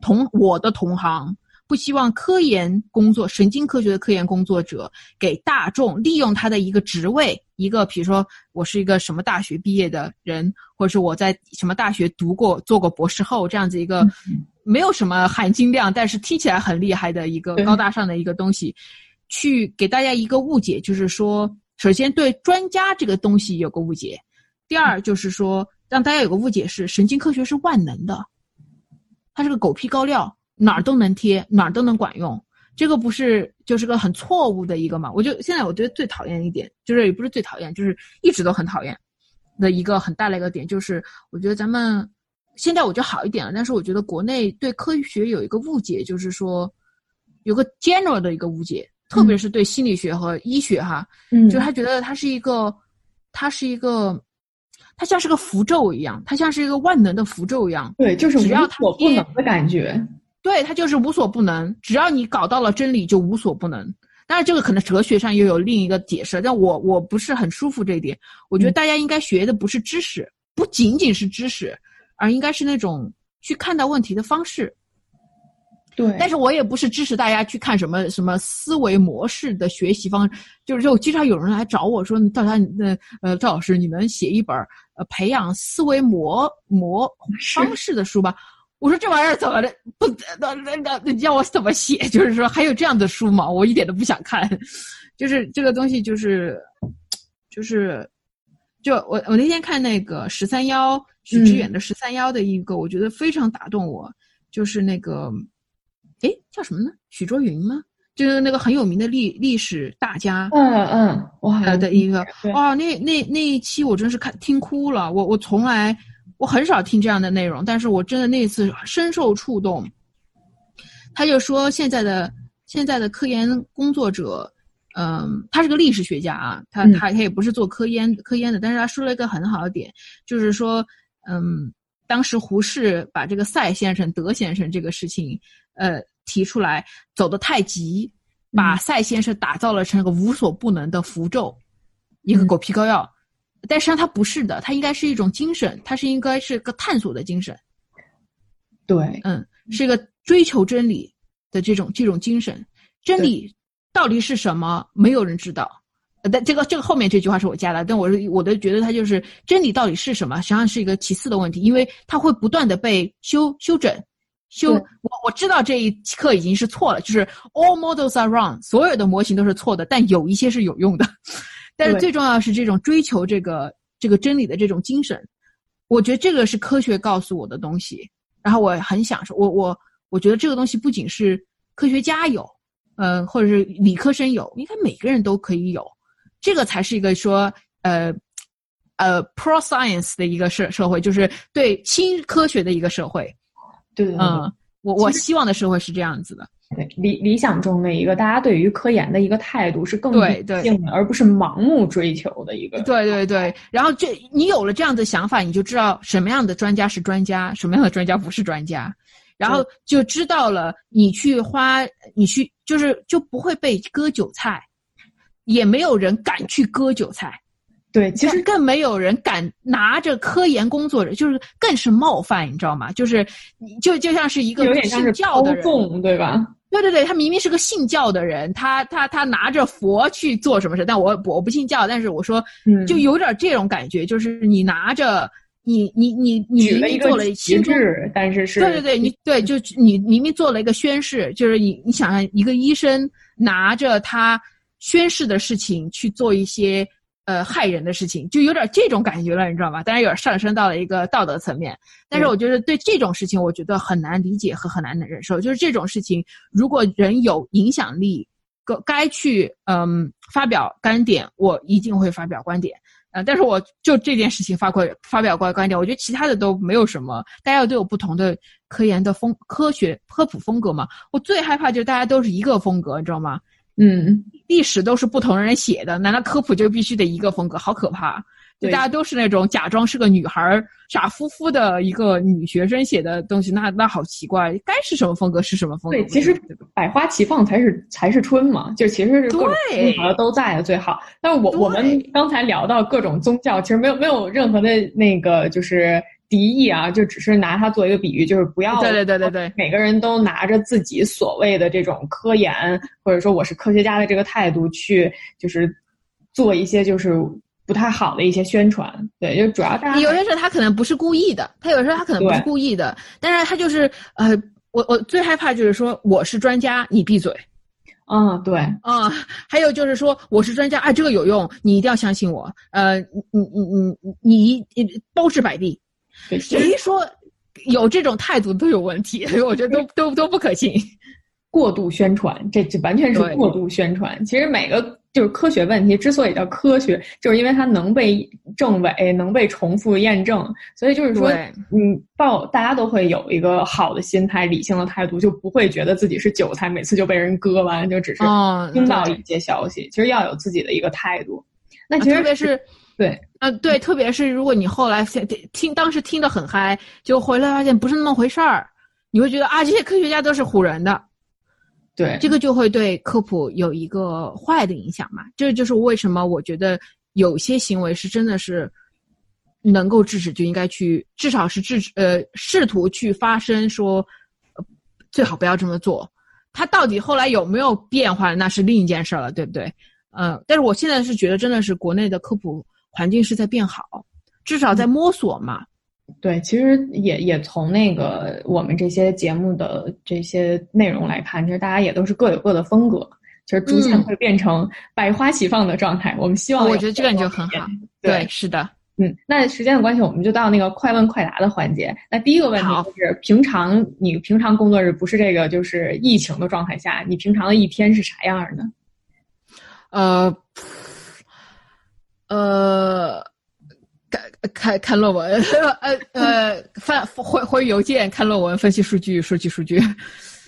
同我的同行。不希望科研工作、神经科学的科研工作者给大众利用他的一个职位，一个比如说我是一个什么大学毕业的人，或者是我在什么大学读过、做过博士后这样子一个没有什么含金量，但是听起来很厉害的一个高大上的一个东西，去给大家一个误解，就是说，首先对专家这个东西有个误解，第二就是说让大家有个误解是神经科学是万能的，它是个狗屁高料。哪儿都能贴，哪儿都能管用，这个不是就是个很错误的一个嘛？我就现在我觉得最讨厌一点，就是也不是最讨厌，就是一直都很讨厌的一个很大的一个点，就是我觉得咱们现在我觉得好一点了，但是我觉得国内对科学有一个误解，就是说有个 general 的一个误解，特别是对心理学和医学哈，嗯，就是他觉得它是一个，它是一个。它像是个符咒一样，它像是一个万能的符咒一样，对，就是只要我不能的感觉。对他就是无所不能，只要你搞到了真理，就无所不能。但是，这个可能哲学上又有另一个解释，但我我不是很舒服这一点。我觉得大家应该学的不是知识，不仅仅是知识，而应该是那种去看待问题的方式。对，但是我也不是支持大家去看什么什么思维模式的学习方，就是就经常有人来找我说，赵他那呃赵老师，你能写一本呃培养思维模模方式的书吧？我说这玩意儿怎么的不那那那叫我怎么写？就是说还有这样的书吗？我一点都不想看。就是这个东西，就是就是就我我那天看那个十三幺许知远的十三幺的一个，我觉得非常打动我。就是那个哎叫什么呢？许卓云吗？就是那个很有名的历历史大家。嗯嗯，哇的一个哇那那那一期我真是看听哭了。我我从来。我很少听这样的内容，但是我真的那次深受触动。他就说，现在的现在的科研工作者，嗯，他是个历史学家啊，他他他也不是做科研科研的，但是他说了一个很好的点，就是说，嗯，当时胡适把这个赛先生、德先生这个事情，呃，提出来，走得太急，把赛先生打造了成个无所不能的符咒，一个狗皮膏药。但实际上它不是的，它应该是一种精神，它是应该是个探索的精神。对，嗯，是一个追求真理的这种这种精神。真理到底是什么？没有人知道。但这个这个后面这句话是我加的，但我是我都觉得它就是真理到底是什么？实际上是一个其次的问题，因为它会不断的被修修整。修我我知道这一刻已经是错了，就是 all models are wrong，所有的模型都是错的，但有一些是有用的。但是最重要是这种追求这个这个真理的这种精神，我觉得这个是科学告诉我的东西。然后我很享受，我我我觉得这个东西不仅是科学家有，嗯，或者是理科生有，应该每个人都可以有。这个才是一个说呃呃 pro science 的一个社社会，就是对新科学的一个社会。对，嗯，我我希望的社会是这样子的。对理理想中的一个大家对于科研的一个态度是更对对性的，而不是盲目追求的一个。对对对，然后这你有了这样的想法，你就知道什么样的专家是专家，什么样的专家不是专家，然后就知道了你去花，你去就是就不会被割韭菜，也没有人敢去割韭菜。对，其实更没有人敢拿着科研工作者，就是更是冒犯，你知道吗？就是就就像是一个信教的人，对吧？对对对，他明明是个信教的人，他他他拿着佛去做什么事？但我我不信教，但是我说，就有点这种感觉，就是你拿着你你你你明明做了旗帜，但是是对对对，你对就你明明做了一个宣誓，就是你你想想一个医生拿着他宣誓的事情去做一些。呃，害人的事情就有点这种感觉了，你知道吗？当然有点上升到了一个道德层面，但是我觉得对这种事情，我觉得很难理解和很难忍受。就是这种事情，如果人有影响力，该该去嗯发表观点，我一定会发表观点。呃，但是我就这件事情发过发表过观点，我觉得其他的都没有什么。大家都有不同的科研的风科学科普风格嘛。我最害怕就是大家都是一个风格，你知道吗？嗯，历史都是不同人写的，难道科普就必须得一个风格？好可怕！就大家都是那种假装是个女孩、傻乎乎的一个女学生写的东西，那那好奇怪。该是什么风格是什么风格？对，其实百花齐放才是才是春嘛，就其实是各种风格都在的最好。但是我我们刚才聊到各种宗教，其实没有没有任何的那个就是。敌意啊，就只是拿它做一个比喻，就是不要对对对对对，每个人都拿着自己所谓的这种科研，或者说我是科学家的这个态度去，就是做一些就是不太好的一些宣传。对，就主要大家有些时候他可能不是故意的，他有时候他可能不是故意的，但是他就是呃，我我最害怕就是说我是专家，你闭嘴。嗯，对，嗯，还有就是说我是专家，哎，这个有用，你一定要相信我。呃，你你你你你包治百病。谁说有这种态度都有问题？我觉得都都都不可信。过度宣传，这这完全是过度宣传。其实每个就是科学问题之所以叫科学，就是因为它能被证伪，能被重复验证。所以就是说，嗯，报大家都会有一个好的心态、理性的态度，就不会觉得自己是韭菜，每次就被人割完，就只是听到一些消息。其实要有自己的一个态度。那其实特别是。对，呃，对，特别是如果你后来听当时听得很嗨，就回来发现不是那么回事儿，你会觉得啊，这些科学家都是唬人的，对，这个就会对科普有一个坏的影响嘛。这就是为什么我觉得有些行为是真的是能够制止，就应该去，至少是制止，呃，试图去发声，说最好不要这么做。他到底后来有没有变化，那是另一件事了，对不对？嗯，但是我现在是觉得真的是国内的科普。环境是在变好，至少在摸索嘛。对，其实也也从那个我们这些节目的这些内容来看，其实大家也都是各有各的风格，就是逐渐会变成百花齐放的状态。我们希望，我觉得这个就很好。对，是的，嗯。那时间的关系，我们就到那个快问快答的环节。那第一个问题就是：平常你平常工作日不是这个就是疫情的状态下，你平常的一天是啥样的？呃。呃，看看看论文，呃呃，翻回回邮件，看论文，分析数据，收集数据，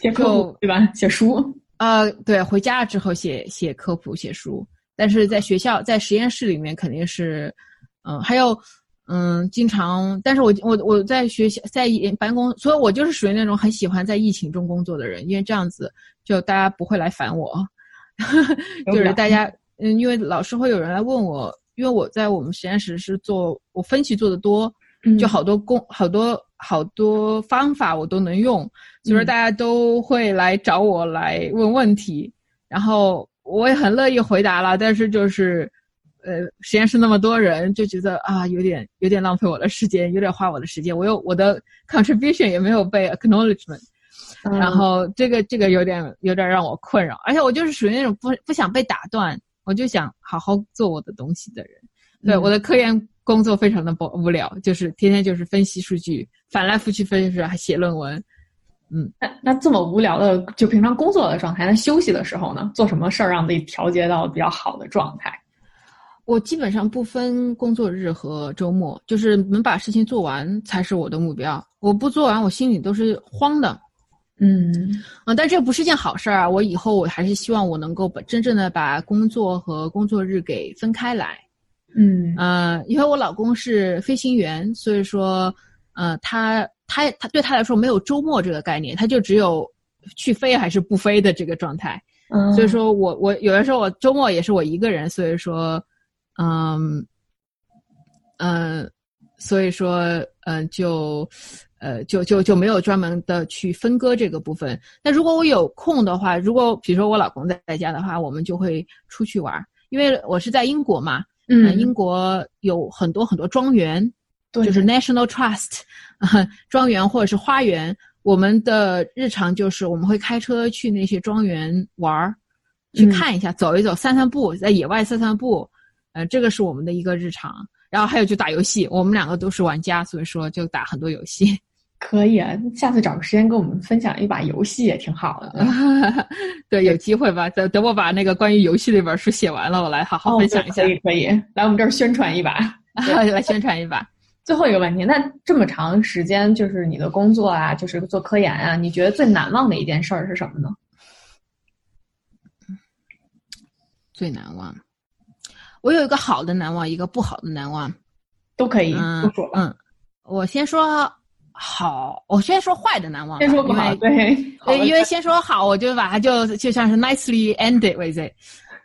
写科普对吧？写书啊，对，回家了之后写写科普，写书。但是在学校，在实验室里面肯定是，嗯，还有，嗯，经常，但是我我我在学校在办公，所以我就是属于那种很喜欢在疫情中工作的人，因为这样子就大家不会来烦我，就是大家，嗯，因为老师会有人来问我。因为我在我们实验室是做我分析做的多，就好多工好多好多方法我都能用，所以说大家都会来找我来问问题，然后我也很乐意回答了。但是就是，呃，实验室那么多人就觉得啊，有点有点浪费我的时间，有点花我的时间。我有我的 contribution 也没有被 acknowledgement，然后这个这个有点有点让我困扰，而且我就是属于那种不不想被打断。我就想好好做我的东西的人，对我的科研工作非常的不无聊，就是天天就是分析数据，翻来覆去分析，还写论文。嗯，那那这么无聊的，就平常工作的状态，那休息的时候呢，做什么事儿让自己调节到比较好的状态？我基本上不分工作日和周末，就是能把事情做完才是我的目标。我不做完，我心里都是慌的。嗯嗯，但这不是件好事儿啊！我以后我还是希望我能够把真正的把工作和工作日给分开来。嗯呃，因为我老公是飞行员，所以说，呃，他他他对他来说没有周末这个概念，他就只有去飞还是不飞的这个状态。嗯，所以说我我有的时候我周末也是我一个人，所以说，嗯，嗯、所以说，嗯、就，呃，就就就没有专门的去分割这个部分。那如果我有空的话，如果比如说我老公在在家的话，我们就会出去玩儿，因为我是在英国嘛，呃嗯英国有很多很多庄园，对就是 National Trust 呃，庄园或者是花园。我们的日常就是我们会开车去那些庄园玩儿，去嗯看一下，走一走，散散步，在野外散散步。呃，这个是我们的一个日常。然后还有就打游戏，我们两个都是玩家，所以说就打很多游戏。可以啊，下次找个时间跟我们分享一把游戏也挺好的。对，有机会吧？等等我把那个关于游戏那本书写完了，我来好好哦分享一下，可以可以，来我们这儿宣传一把。来宣传一把。最后一个问题，那这么长时间就是你的工作啊，就是做科研啊，你觉得最难忘的一件事儿是什么呢？最难忘，我有一个好的难忘，一个不好的难忘。都可以。嗯，我先说好，我先说坏的难忘。先说不好，因 对，对，因为先说好，我就把它就就像是 nicely ended with it。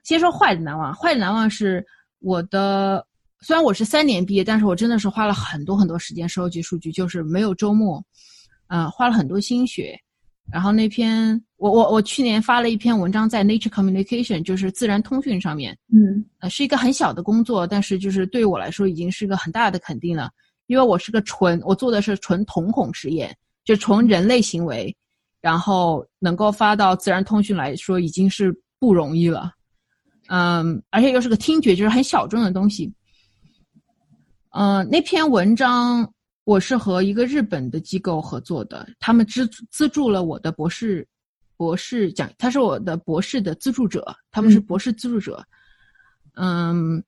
先说坏的难忘，坏的难忘是我的，虽然我是三年毕业，但是我真的是花了很多很多时间收集数据，就是没有周末，呃，花了很多心血。然后那篇我我我去年发了一篇文章在 Nature Communication，就是自然通讯上面，嗯呃，是一个很小的工作，但是就是对于我来说已经是个很大的肯定了，因为我是个纯，我做的是纯瞳孔实验，就从人类行为，然后能够发到自然通讯来说，已经是不容易了。嗯，而且又是个听觉，就是很小众的东西。嗯、那篇文章我是和一个日本的机构合作的，他们资资助了我的博士博士讲，他是我的博士的资助者，他们是嗯博士资助者。嗯，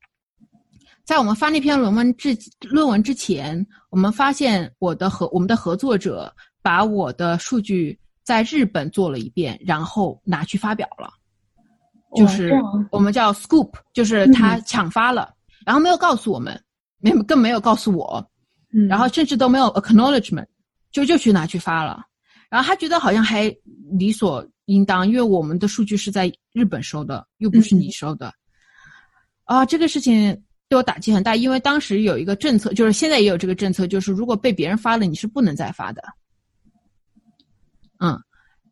在我们发那篇论文之论文之前，我们发现我的合我们的合作者把我的数据在日本做了一遍，然后拿去发表了，就是我们叫 scoop，就是他抢发了，然后没有告诉我们，没有更没有告诉我，嗯，然后甚至都没有 acknowledgement，就就去拿去发了，然后他觉得好像还理所应当，因为我们的数据是在日本收的，又不是你收的，啊，这个事情对我打击很大，因为当时有一个政策，就是现在也有这个政策，就是如果被别人发了，你是不能再发的，嗯，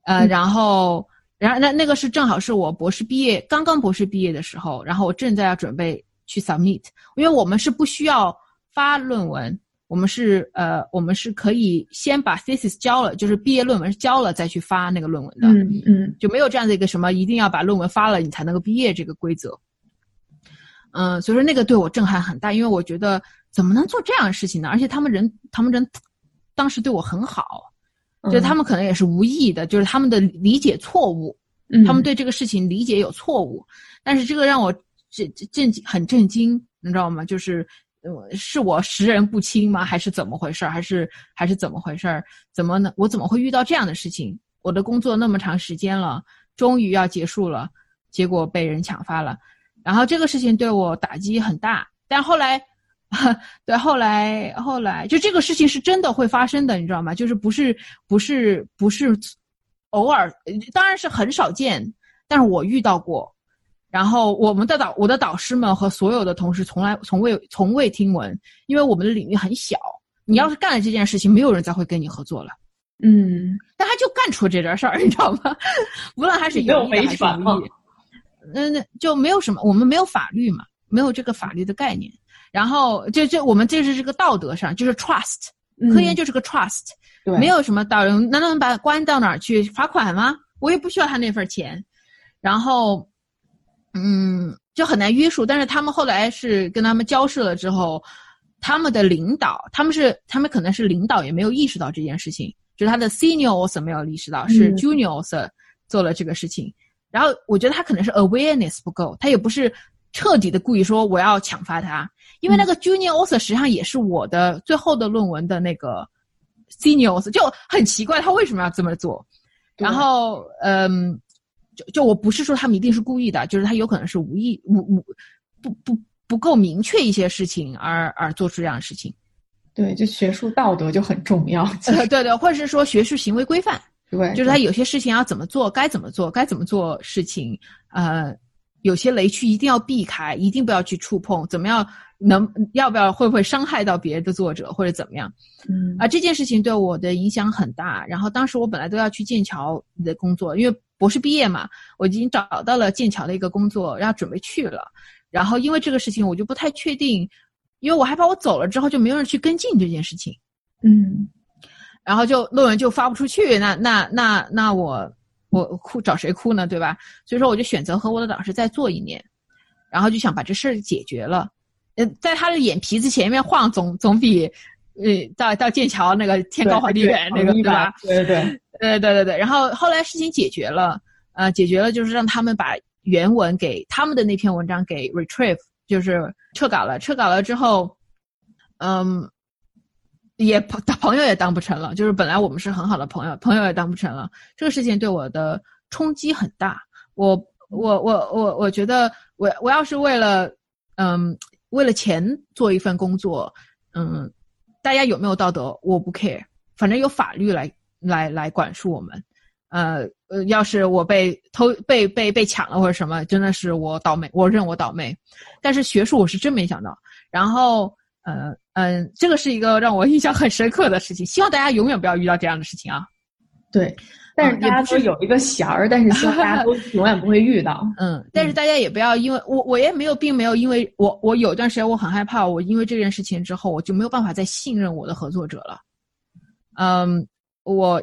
呃，嗯然后。然后那那个是正好是我博士毕业刚刚博士毕业的时候，然后我正在要准备去 submit，因为我们是不需要发论文，我们是呃我们是可以先把 thesis 交了，就是毕业论文交了再去发那个论文的，嗯嗯就没有这样的一个什么一定要把论文发了你才能够毕业这个规则。嗯，所以说那个对我震撼很大，因为我觉得怎么能做这样的事情呢？而且他们人他们人当时对我很好，嗯，就他们可能也是无意的，就是他们的理解错误，嗯他们对这个事情理解有错误，但是这个让我震震惊，很震惊，你知道吗？就是，呃，是我识人不清吗？还是怎么回事儿？还是还是怎么回事儿？怎么呢？我怎么会遇到这样的事情？我的工作那么长时间了，终于要结束了，结果被人抢发了，然后这个事情对我打击很大。但后来，对，后来后来就这个事情是真的会发生的，你知道吗？就是不是不是不是偶尔，呃当然是很少见，但是我遇到过。然后我们的导我的导师们和所有的同事从来从未从未听闻，因为我们的领域很小。你要是干了这件事情，没有人再会跟你合作了。嗯但他就干出这点事儿，你知道吗？无论他是没有有意的还是违反吗无意，那那就没有什么，我们没有法律嘛，没有这个法律的概念。然后这这我们这是这个道德上就是 trust，嗯科研就是个 trust，、对没有什么道理。难道能把他关到哪儿去罚款吗？我也不需要他那份钱。然后，嗯，就很难约束。但是他们后来是跟他们交涉了之后，他们的领导，他们是他们可能是领导也没有意识到这件事情，就是他的 senior 没有意识到，是嗯 junior 做了这个事情。然后我觉得他可能是 awareness 不够，他也不是彻底的故意说我要抢发他，因为那个 junior author 实际上也是我的最后的论文的那个 senior author，就很奇怪他为什么要这么做。然后嗯，就就我不是说他们一定是故意的，就是他有可能是无意无无不不不够明确一些事情而而做出这样的事情。对，就学术道德就很重要。对对，或者是说学术行为规范。对，就是他有些事情要怎么做，该怎么做，该怎么做事情，呃，有些雷区一定要避开，一定不要去触碰，怎么样能要不要会不会伤害到别的作者或者怎么样？嗯，啊，这件事情对我的影响很大。然后当时我本来都要去剑桥的工作，因为博士毕业嘛，我已经找到了剑桥的一个工作，要准备去了。然后因为这个事情，我就不太确定，因为我害怕我走了之后就没有人去跟进这件事情。嗯。然后就论文就发不出去，那那那那我我哭找谁哭呢？对吧？所以说我就选择和我的导师再做一年，然后就想把这事儿解决了。呃，在他的眼皮子前面晃，总总比呃到到剑桥那个天高皇帝远那个对吧？对对对，对 对对对。然后后来事情解决了，呃，解决了就是让他们把原文给他们的那篇文章给 retrieve，就是撤稿了。撤稿了之后，嗯。也朋 朋友也当不成了，就是本来我们是很好的朋友，朋友也当不成了。这个事情对我的冲击很大。我我我我我觉得，我我要是为了嗯为了钱做一份工作，嗯，大家有没有道德我不 care，反正有法律来来来管束我们。呃呃，要是我被偷被被被抢了或者什么，真的是我倒霉，我认我倒霉。但是学术我是真没想到。然后。嗯嗯，这个是一个让我印象很深刻的事情，希望大家永远不要遇到这样的事情啊。对，但是大家都有一个弦儿，但是希望大家都 永远不会遇到。嗯，但是大家也不要因为我，我也没有，并没有因为我，我有段时间我很害怕，我因为这件事情之后，我就没有办法再信任我的合作者了。嗯，我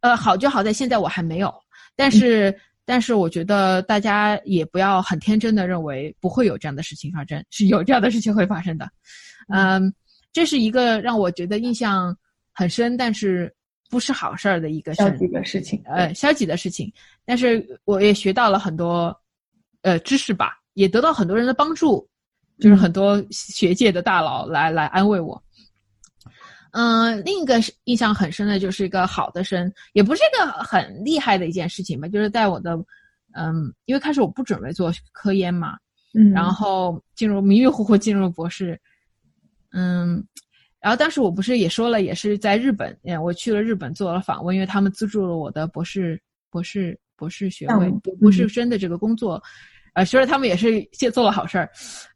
呃好就好在现在我还没有，但是但是我觉得大家也不要很天真的认为不会有这样的事情发生，是有这样的事情会发生的。嗯，这是一个让我觉得印象很深，但是不是好事儿的一个消极的事情。呃，消极的事情，但是我也学到了很多，呃，知识吧，也得到很多人的帮助，就是很多学界的大佬来来安慰我。嗯，另一个印象很深的就是一个好的生，也不是一个很厉害的一件事情吧，就是在我的，嗯，因为开始我不准备做科研嘛，嗯，然后进入迷迷糊糊进入博士。嗯，然后当时我不是也说了，也是在日本，我去了日本做了访问，因为他们资助了我的博士、博士、博士学位、博士生的这个工作，呃，所以他们也是先做了好事儿。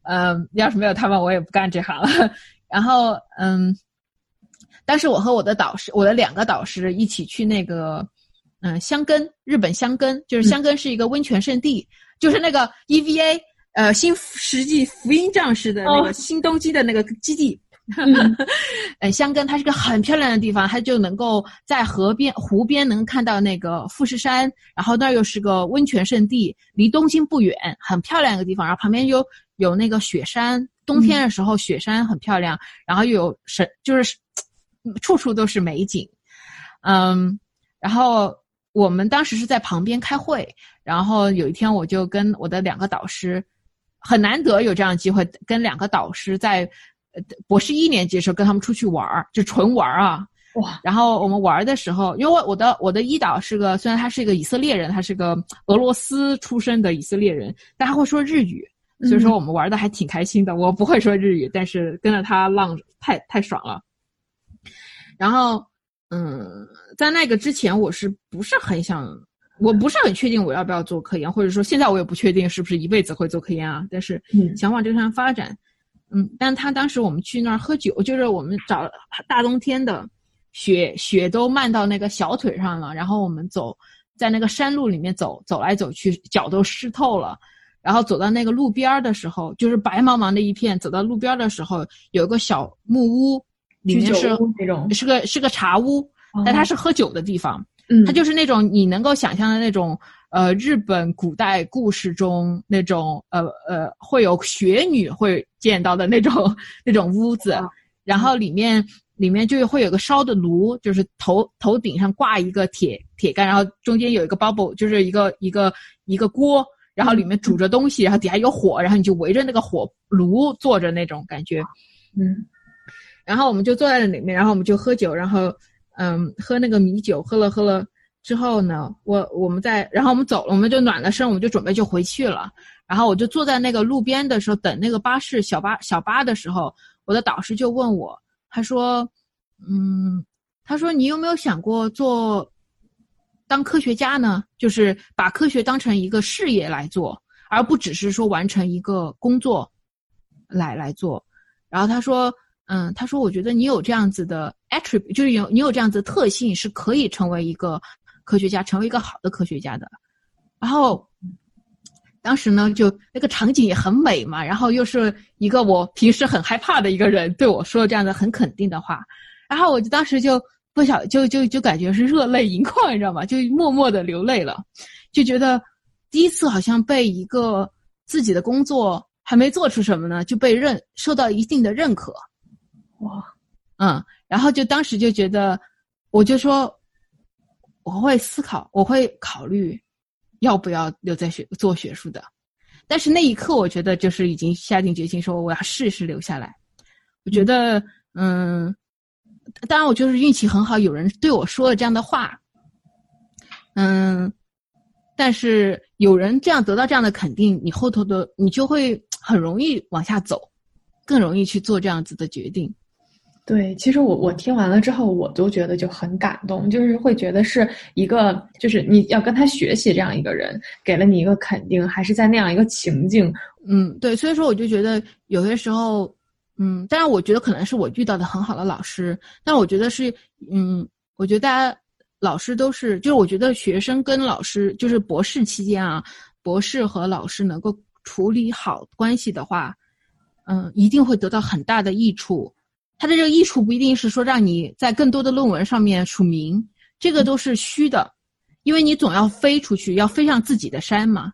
嗯，要是没有他们，我也不干这行了。然后，嗯，当时我和我的导师，我的两个导师一起去那个，嗯，香根，日本香根，就是香根是一个温泉圣地，就是那个 EVA。呃，新实际福音战士的那个新东基的那个基地，嗯，香根它是个很漂亮的地方，它就能够在河边、湖边能看到那个富士山，然后那儿又是个温泉圣地，离东京不远，很漂亮一个地方。然后旁边有有那个雪山，冬天的时候雪山很漂亮，然后又有神，就是处处都是美景。嗯，然后我们当时是在旁边开会，然后有一天我就跟我的两个导师。很难得有这样的机会，跟两个导师在博士一年级的时候跟他们出去玩儿，就纯玩儿啊！哇！然后我们玩的时候，因为我的我的一导是个，虽然他是一个以色列人，他是个俄罗斯出生的以色列人，但他会说日语，所以说我们玩的还挺开心的。我不会说日语，但是跟着他浪太太爽了。然后，嗯，在那个之前，我是不是很想？我不是很确定我要不要做科研，或者说现在我也不确定是不是一辈子会做科研啊。但是想往这上发展，嗯，但他当时我们去那儿喝酒，就是我们找大冬天的，雪雪都漫到那个小腿上了，然后我们走在那个山路里面走走来走去，脚都湿透了。然后走到那个路边的时候，就是白茫茫的一片。走到路边的时候，有个小木屋，里面是是个是个茶屋，但它是喝酒的地方。嗯，它就是那种你能够想象的那种，呃，日本古代故事中那种，呃呃，会有雪女会见到的那种 那种屋子，然后里面里面就会有个烧的炉，就是头头顶上挂一个铁铁杆，然后中间有一个 bubble，就是一个一个一个锅，然后里面煮着东西，然后底下有火，然后你就围着那个火炉坐着那种感觉，嗯，然后我们就坐在那里面，然后我们就喝酒，然后。嗯，喝那个米酒，喝了喝了，之后呢，我我们在，然后我们走了，我们就暖了身，我们就准备就回去了。然后我就坐在那个路边的时候，等那个巴士小巴小巴的时候，我的导师就问我，他说，嗯，他说你有没有想过做当科学家呢？就是把科学当成一个事业来做，而不只是说完成一个工作来来做。然后他说，嗯，他说我觉得你有这样子的 attribute，就是有你有这样子的特性，是可以成为一个科学家，成为一个好的科学家的。然后。当时呢，就那个场景也很美嘛，然后又是一个我平时很害怕的一个人对我说这样的很肯定的话，然后我就当时就不小就就就感觉是热泪盈眶，你知道吗？就默默的流泪了，就觉得第一次好像被一个自己的工作还没做出什么呢，就被认受到一定的认可，哇，嗯，然后就当时就觉得，我就说我会思考，我会考虑。要不要留在学做学术的？但是那一刻，我觉得就是已经下定决心说我要试试留下来。我觉得，嗯，当然我就是运气很好，有人对我说了这样的话，嗯，但是有人这样得到这样的肯定，你后头的你就会很容易往下走，更容易去做这样子的决定。对，其实我我听完了之后，我都觉得就很感动，就是会觉得是一个，就是你要跟他学习这样一个人，给了你一个肯定，还是在那样一个情境，嗯，对，所以说我就觉得有些时候，嗯，当然我觉得可能是我遇到的很好的老师，但我觉得是，嗯，我觉得大家老师都是，就是我觉得学生跟老师，就是博士期间啊，博士和老师能够处理好关系的话，嗯，一定会得到很大的益处。它的这个益处不一定是说让你在更多的论文上面署名，这个都是虚的，因为你总要飞出去，要飞上自己的山嘛。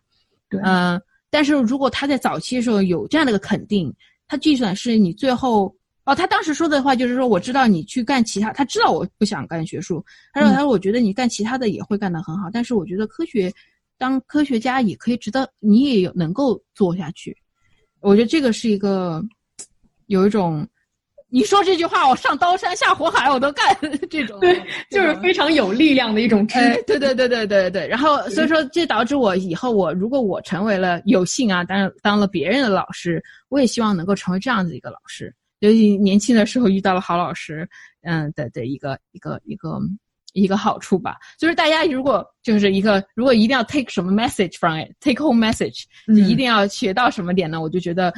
对，嗯，但是如果他在早期的时候有这样的一个肯定，他计算是你最后哦，他当时说的话就是说，我知道你去干其他，他知道我不想干学术，他说他说我觉得你干其他的也会干得很好，但是我觉得科学当科学家也可以值得你也有能够做下去，我觉得这个是一个有一种。你说这句话，我上刀山下火海我都干。这种对，就是非常有力量的一种支。对对对对对对。然后所以说，这导致我以后我如果我成为了有幸啊，当当了别人的老师，我也希望能够成为这样子一个老师。尤其年轻的时候遇到了好老师，嗯的的一个一个一个一个好处吧。就是大家如果就是一个如果一定要 take 什么 message from it，take home message，就一定要学到什么点呢？我就觉得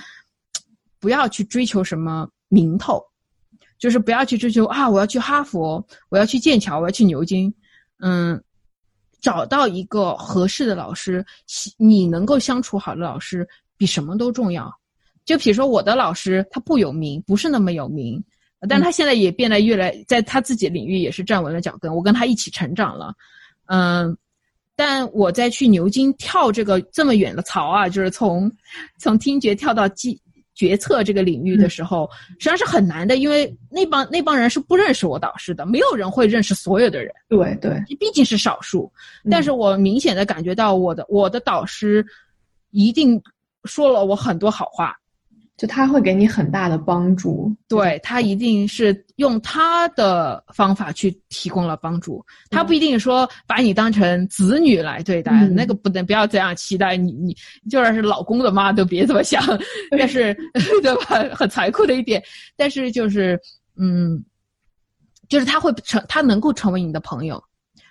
不要去追求什么。名头，就是不要去追求啊！我要去哈佛，我要去剑桥，我要去牛津，嗯，找到一个合适的老师，你能够相处好的老师，比什么都重要。就比如说我的老师，他不有名，不是那么有名，但他现在也变得越来，在他自己领域也是站稳了脚跟。我跟他一起成长了，嗯，但我在去牛津跳这个这么远的槽啊，就是从从听觉跳到记。决策这个领域的时候，实际上是很难的，因为那帮那帮人是不认识我导师的，没有人会认识所有的人。对对，毕竟是少数。但是我明显的感觉到，我的我的导师一定说了我很多好话。就他会给你很大的帮助，对他一定是用他的方法去提供了帮助，他不一定说把你当成子女来对待，那个不能不要这样期待你，你就算是老公的妈都别这么想，但是对吧？很残酷的一点，但是就是嗯，就是他会成，他能够成为你的朋友，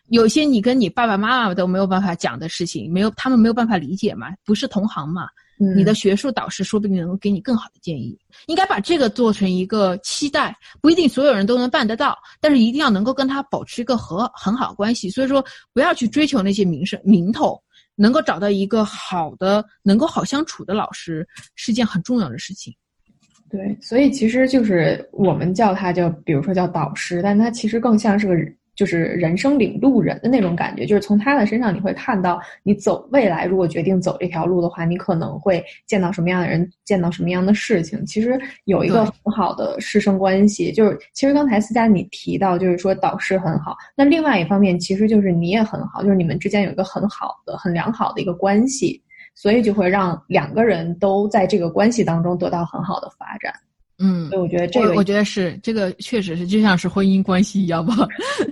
有些你跟你爸爸妈妈都没有办法讲的事情，没有他们没有办法理解嘛，不是同行嘛。你的学术导师说不定能够给你更好的建议。应该把这个做成一个期待，不一定所有人都能办得到，但是一定要能够跟他保持一个和很好关系。所以说，不要去追求那些名声名头，能够找到一个好的、能够好相处的老师，是件很重要的事情。对，所以其实就是我们叫他叫，比如说叫导师，但他其实更像是个。就是人生领路人的那种感觉，就是从他的身上你会看到，你走未来如果决定走这条路的话，你可能会见到什么样的人，见到什么样的事情。其实有一个很好的师生关系，就是其实刚才思佳你提到，就是说导师很好，那另外一方面其实就是你也很好，就是你们之间有一个很好的、很良好的一个关系，所以就会让两个人都在这个关系当中得到很好的发展。嗯，所以我觉得这个，我觉得是这个，确实是就像是婚姻关系一样吧。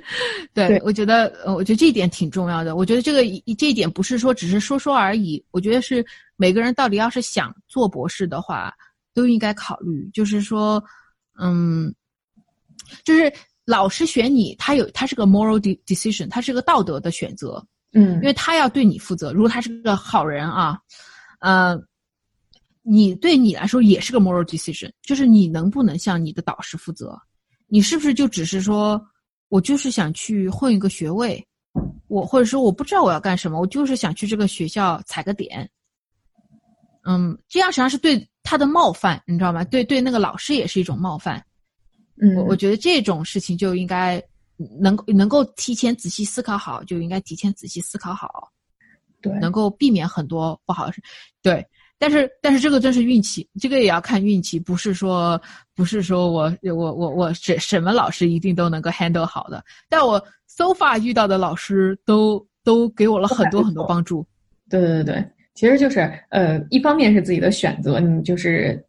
对，我觉得，呃，我觉得这一点挺重要的。我觉得这个这一点不是说只是说说而已。我觉得是每个人到底要是想做博士的话，都应该考虑。就是说，嗯，就是老师选你，他有他是个 moral decision，他是个道德的选择。嗯，因为他要对你负责。如果他是个好人啊，呃。你对你来说也是个 moral decision，就是你能不能向你的导师负责？你是不是就只是说，我就是想去混一个学位，我或者说我不知道我要干什么，我就是想去这个学校踩个点。嗯，这样实际上是对他的冒犯，你知道吗？对对，那个老师也是一种冒犯。嗯，我我觉得这种事情就应该能能够提前仔细思考好，就应该提前仔细思考好，对，能够避免很多不好的事。对。但是，但是这个真是运气，这个也要看运气，不是说，不是说我我我我什什么老师一定都能够 handle 好的。但我 so far 遇到的老师都都给我了很多很多帮助。对对对对，其实就是呃，一方面是自己的选择，你就是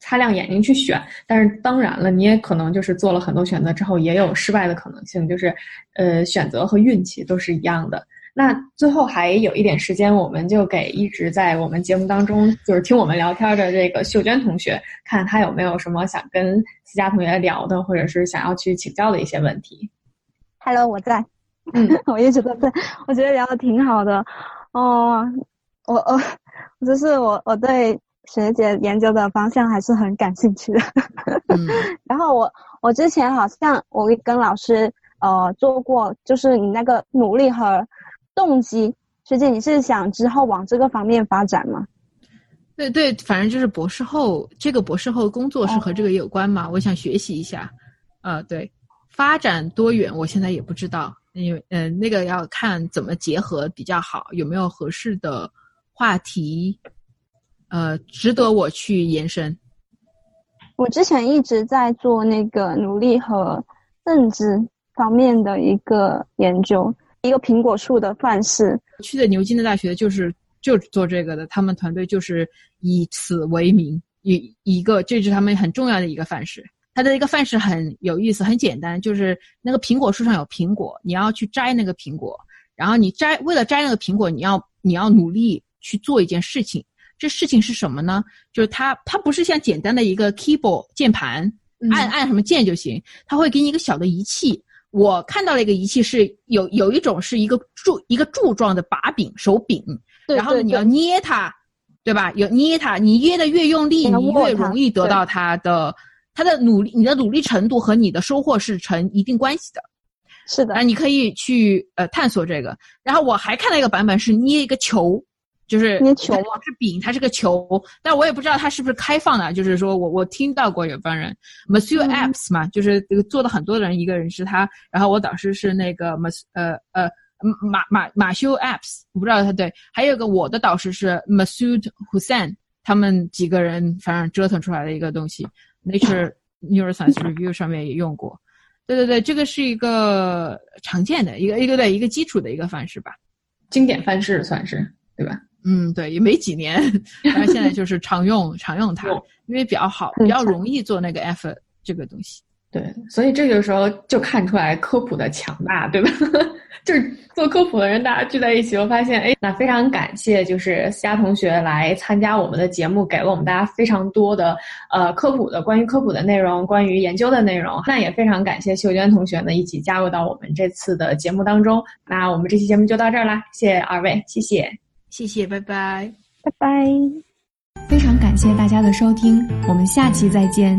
擦亮眼睛去选。但是当然了，你也可能就是做了很多选择之后，也有失败的可能性，就是呃，选择和运气都是一样的。那最后还有一点时间，我们就给一直在我们节目当中就是听我们聊天的这个秀娟同学，看她有没有什么想跟思佳同学聊的，或者是想要去请教的一些问题。Hello，我在，嗯，我一直都在，我觉得聊的挺好的。哦，我我就是我我对学姐研究的方向还是很感兴趣的。嗯，然后我我之前好像我跟老师呃做过，就是你那个努力和。动机，学姐，你是想之后往这个方面发展吗？对对，反正就是博士后，这个博士后工作是和这个有关嘛。我想学习一下，呃，对，发展多远，我现在也不知道，因为嗯，那个要看怎么结合比较好，有没有合适的话题，呃，值得我去延伸。我之前一直在做那个努力和政治方面的一个研究。一个苹果树的范式，去的牛津的大学就是就是做这个的，他们团队就是以此为名，一一个这是他们很重要的一个范式。它的一个范式很有意思，很简单，就是那个苹果树上有苹果，你要去摘那个苹果，然后你摘为了摘那个苹果，你要你要努力去做一件事情。这事情是什么呢？就是它它不是像简单的一个 keyboard 键盘，按按什么键就行，它会给你一个小的仪器。我看到了一个仪器，是有有一种是一个柱一个柱状的把柄手柄，然后你要捏它，对吧？有捏它，你捏的越用力，你越容易得到它的它的努力，你的努力程度和你的收获是成一定关系的。是的，啊，你可以去呃探索这个。然后我还看到一个版本是捏一个球。就是捏球嘛，是饼，它是个球，但我也不知道它是不是开放的。就是说我我听到过有帮人，Monsieur Apps 嘛，就是这个做的很多的人，一个人是他，然后我导师是那个 Mas 呃呃马马马修 Apps，我不知道他对，还有个我的导师是 Masood Hussain，他们几个人反正折腾出来的一个东西，Nature Neuroscience Review 上面也用过。对对对，这个是一个常见的一个一个对一个基础的一个范式吧，经典范式算是对吧？嗯，对，也没几年，但是现在就是常用常用它，因为比较好，比较容易做那个 F 这个东西。对，所以这个时候就看出来科普的强大，对吧？就是做科普的人，大家聚在一起，我发现，哎，那非常感谢，就是思佳同学来参加我们的节目，给了我们大家非常多的呃科普的关于科普的内容，关于研究的内容。那也非常感谢秀娟同学呢，一起加入到我们这次的节目当中。那我们这期节目就到这儿啦，谢谢二位，谢谢。谢谢，拜拜，拜拜。非常感谢大家的收听，我们下期再见。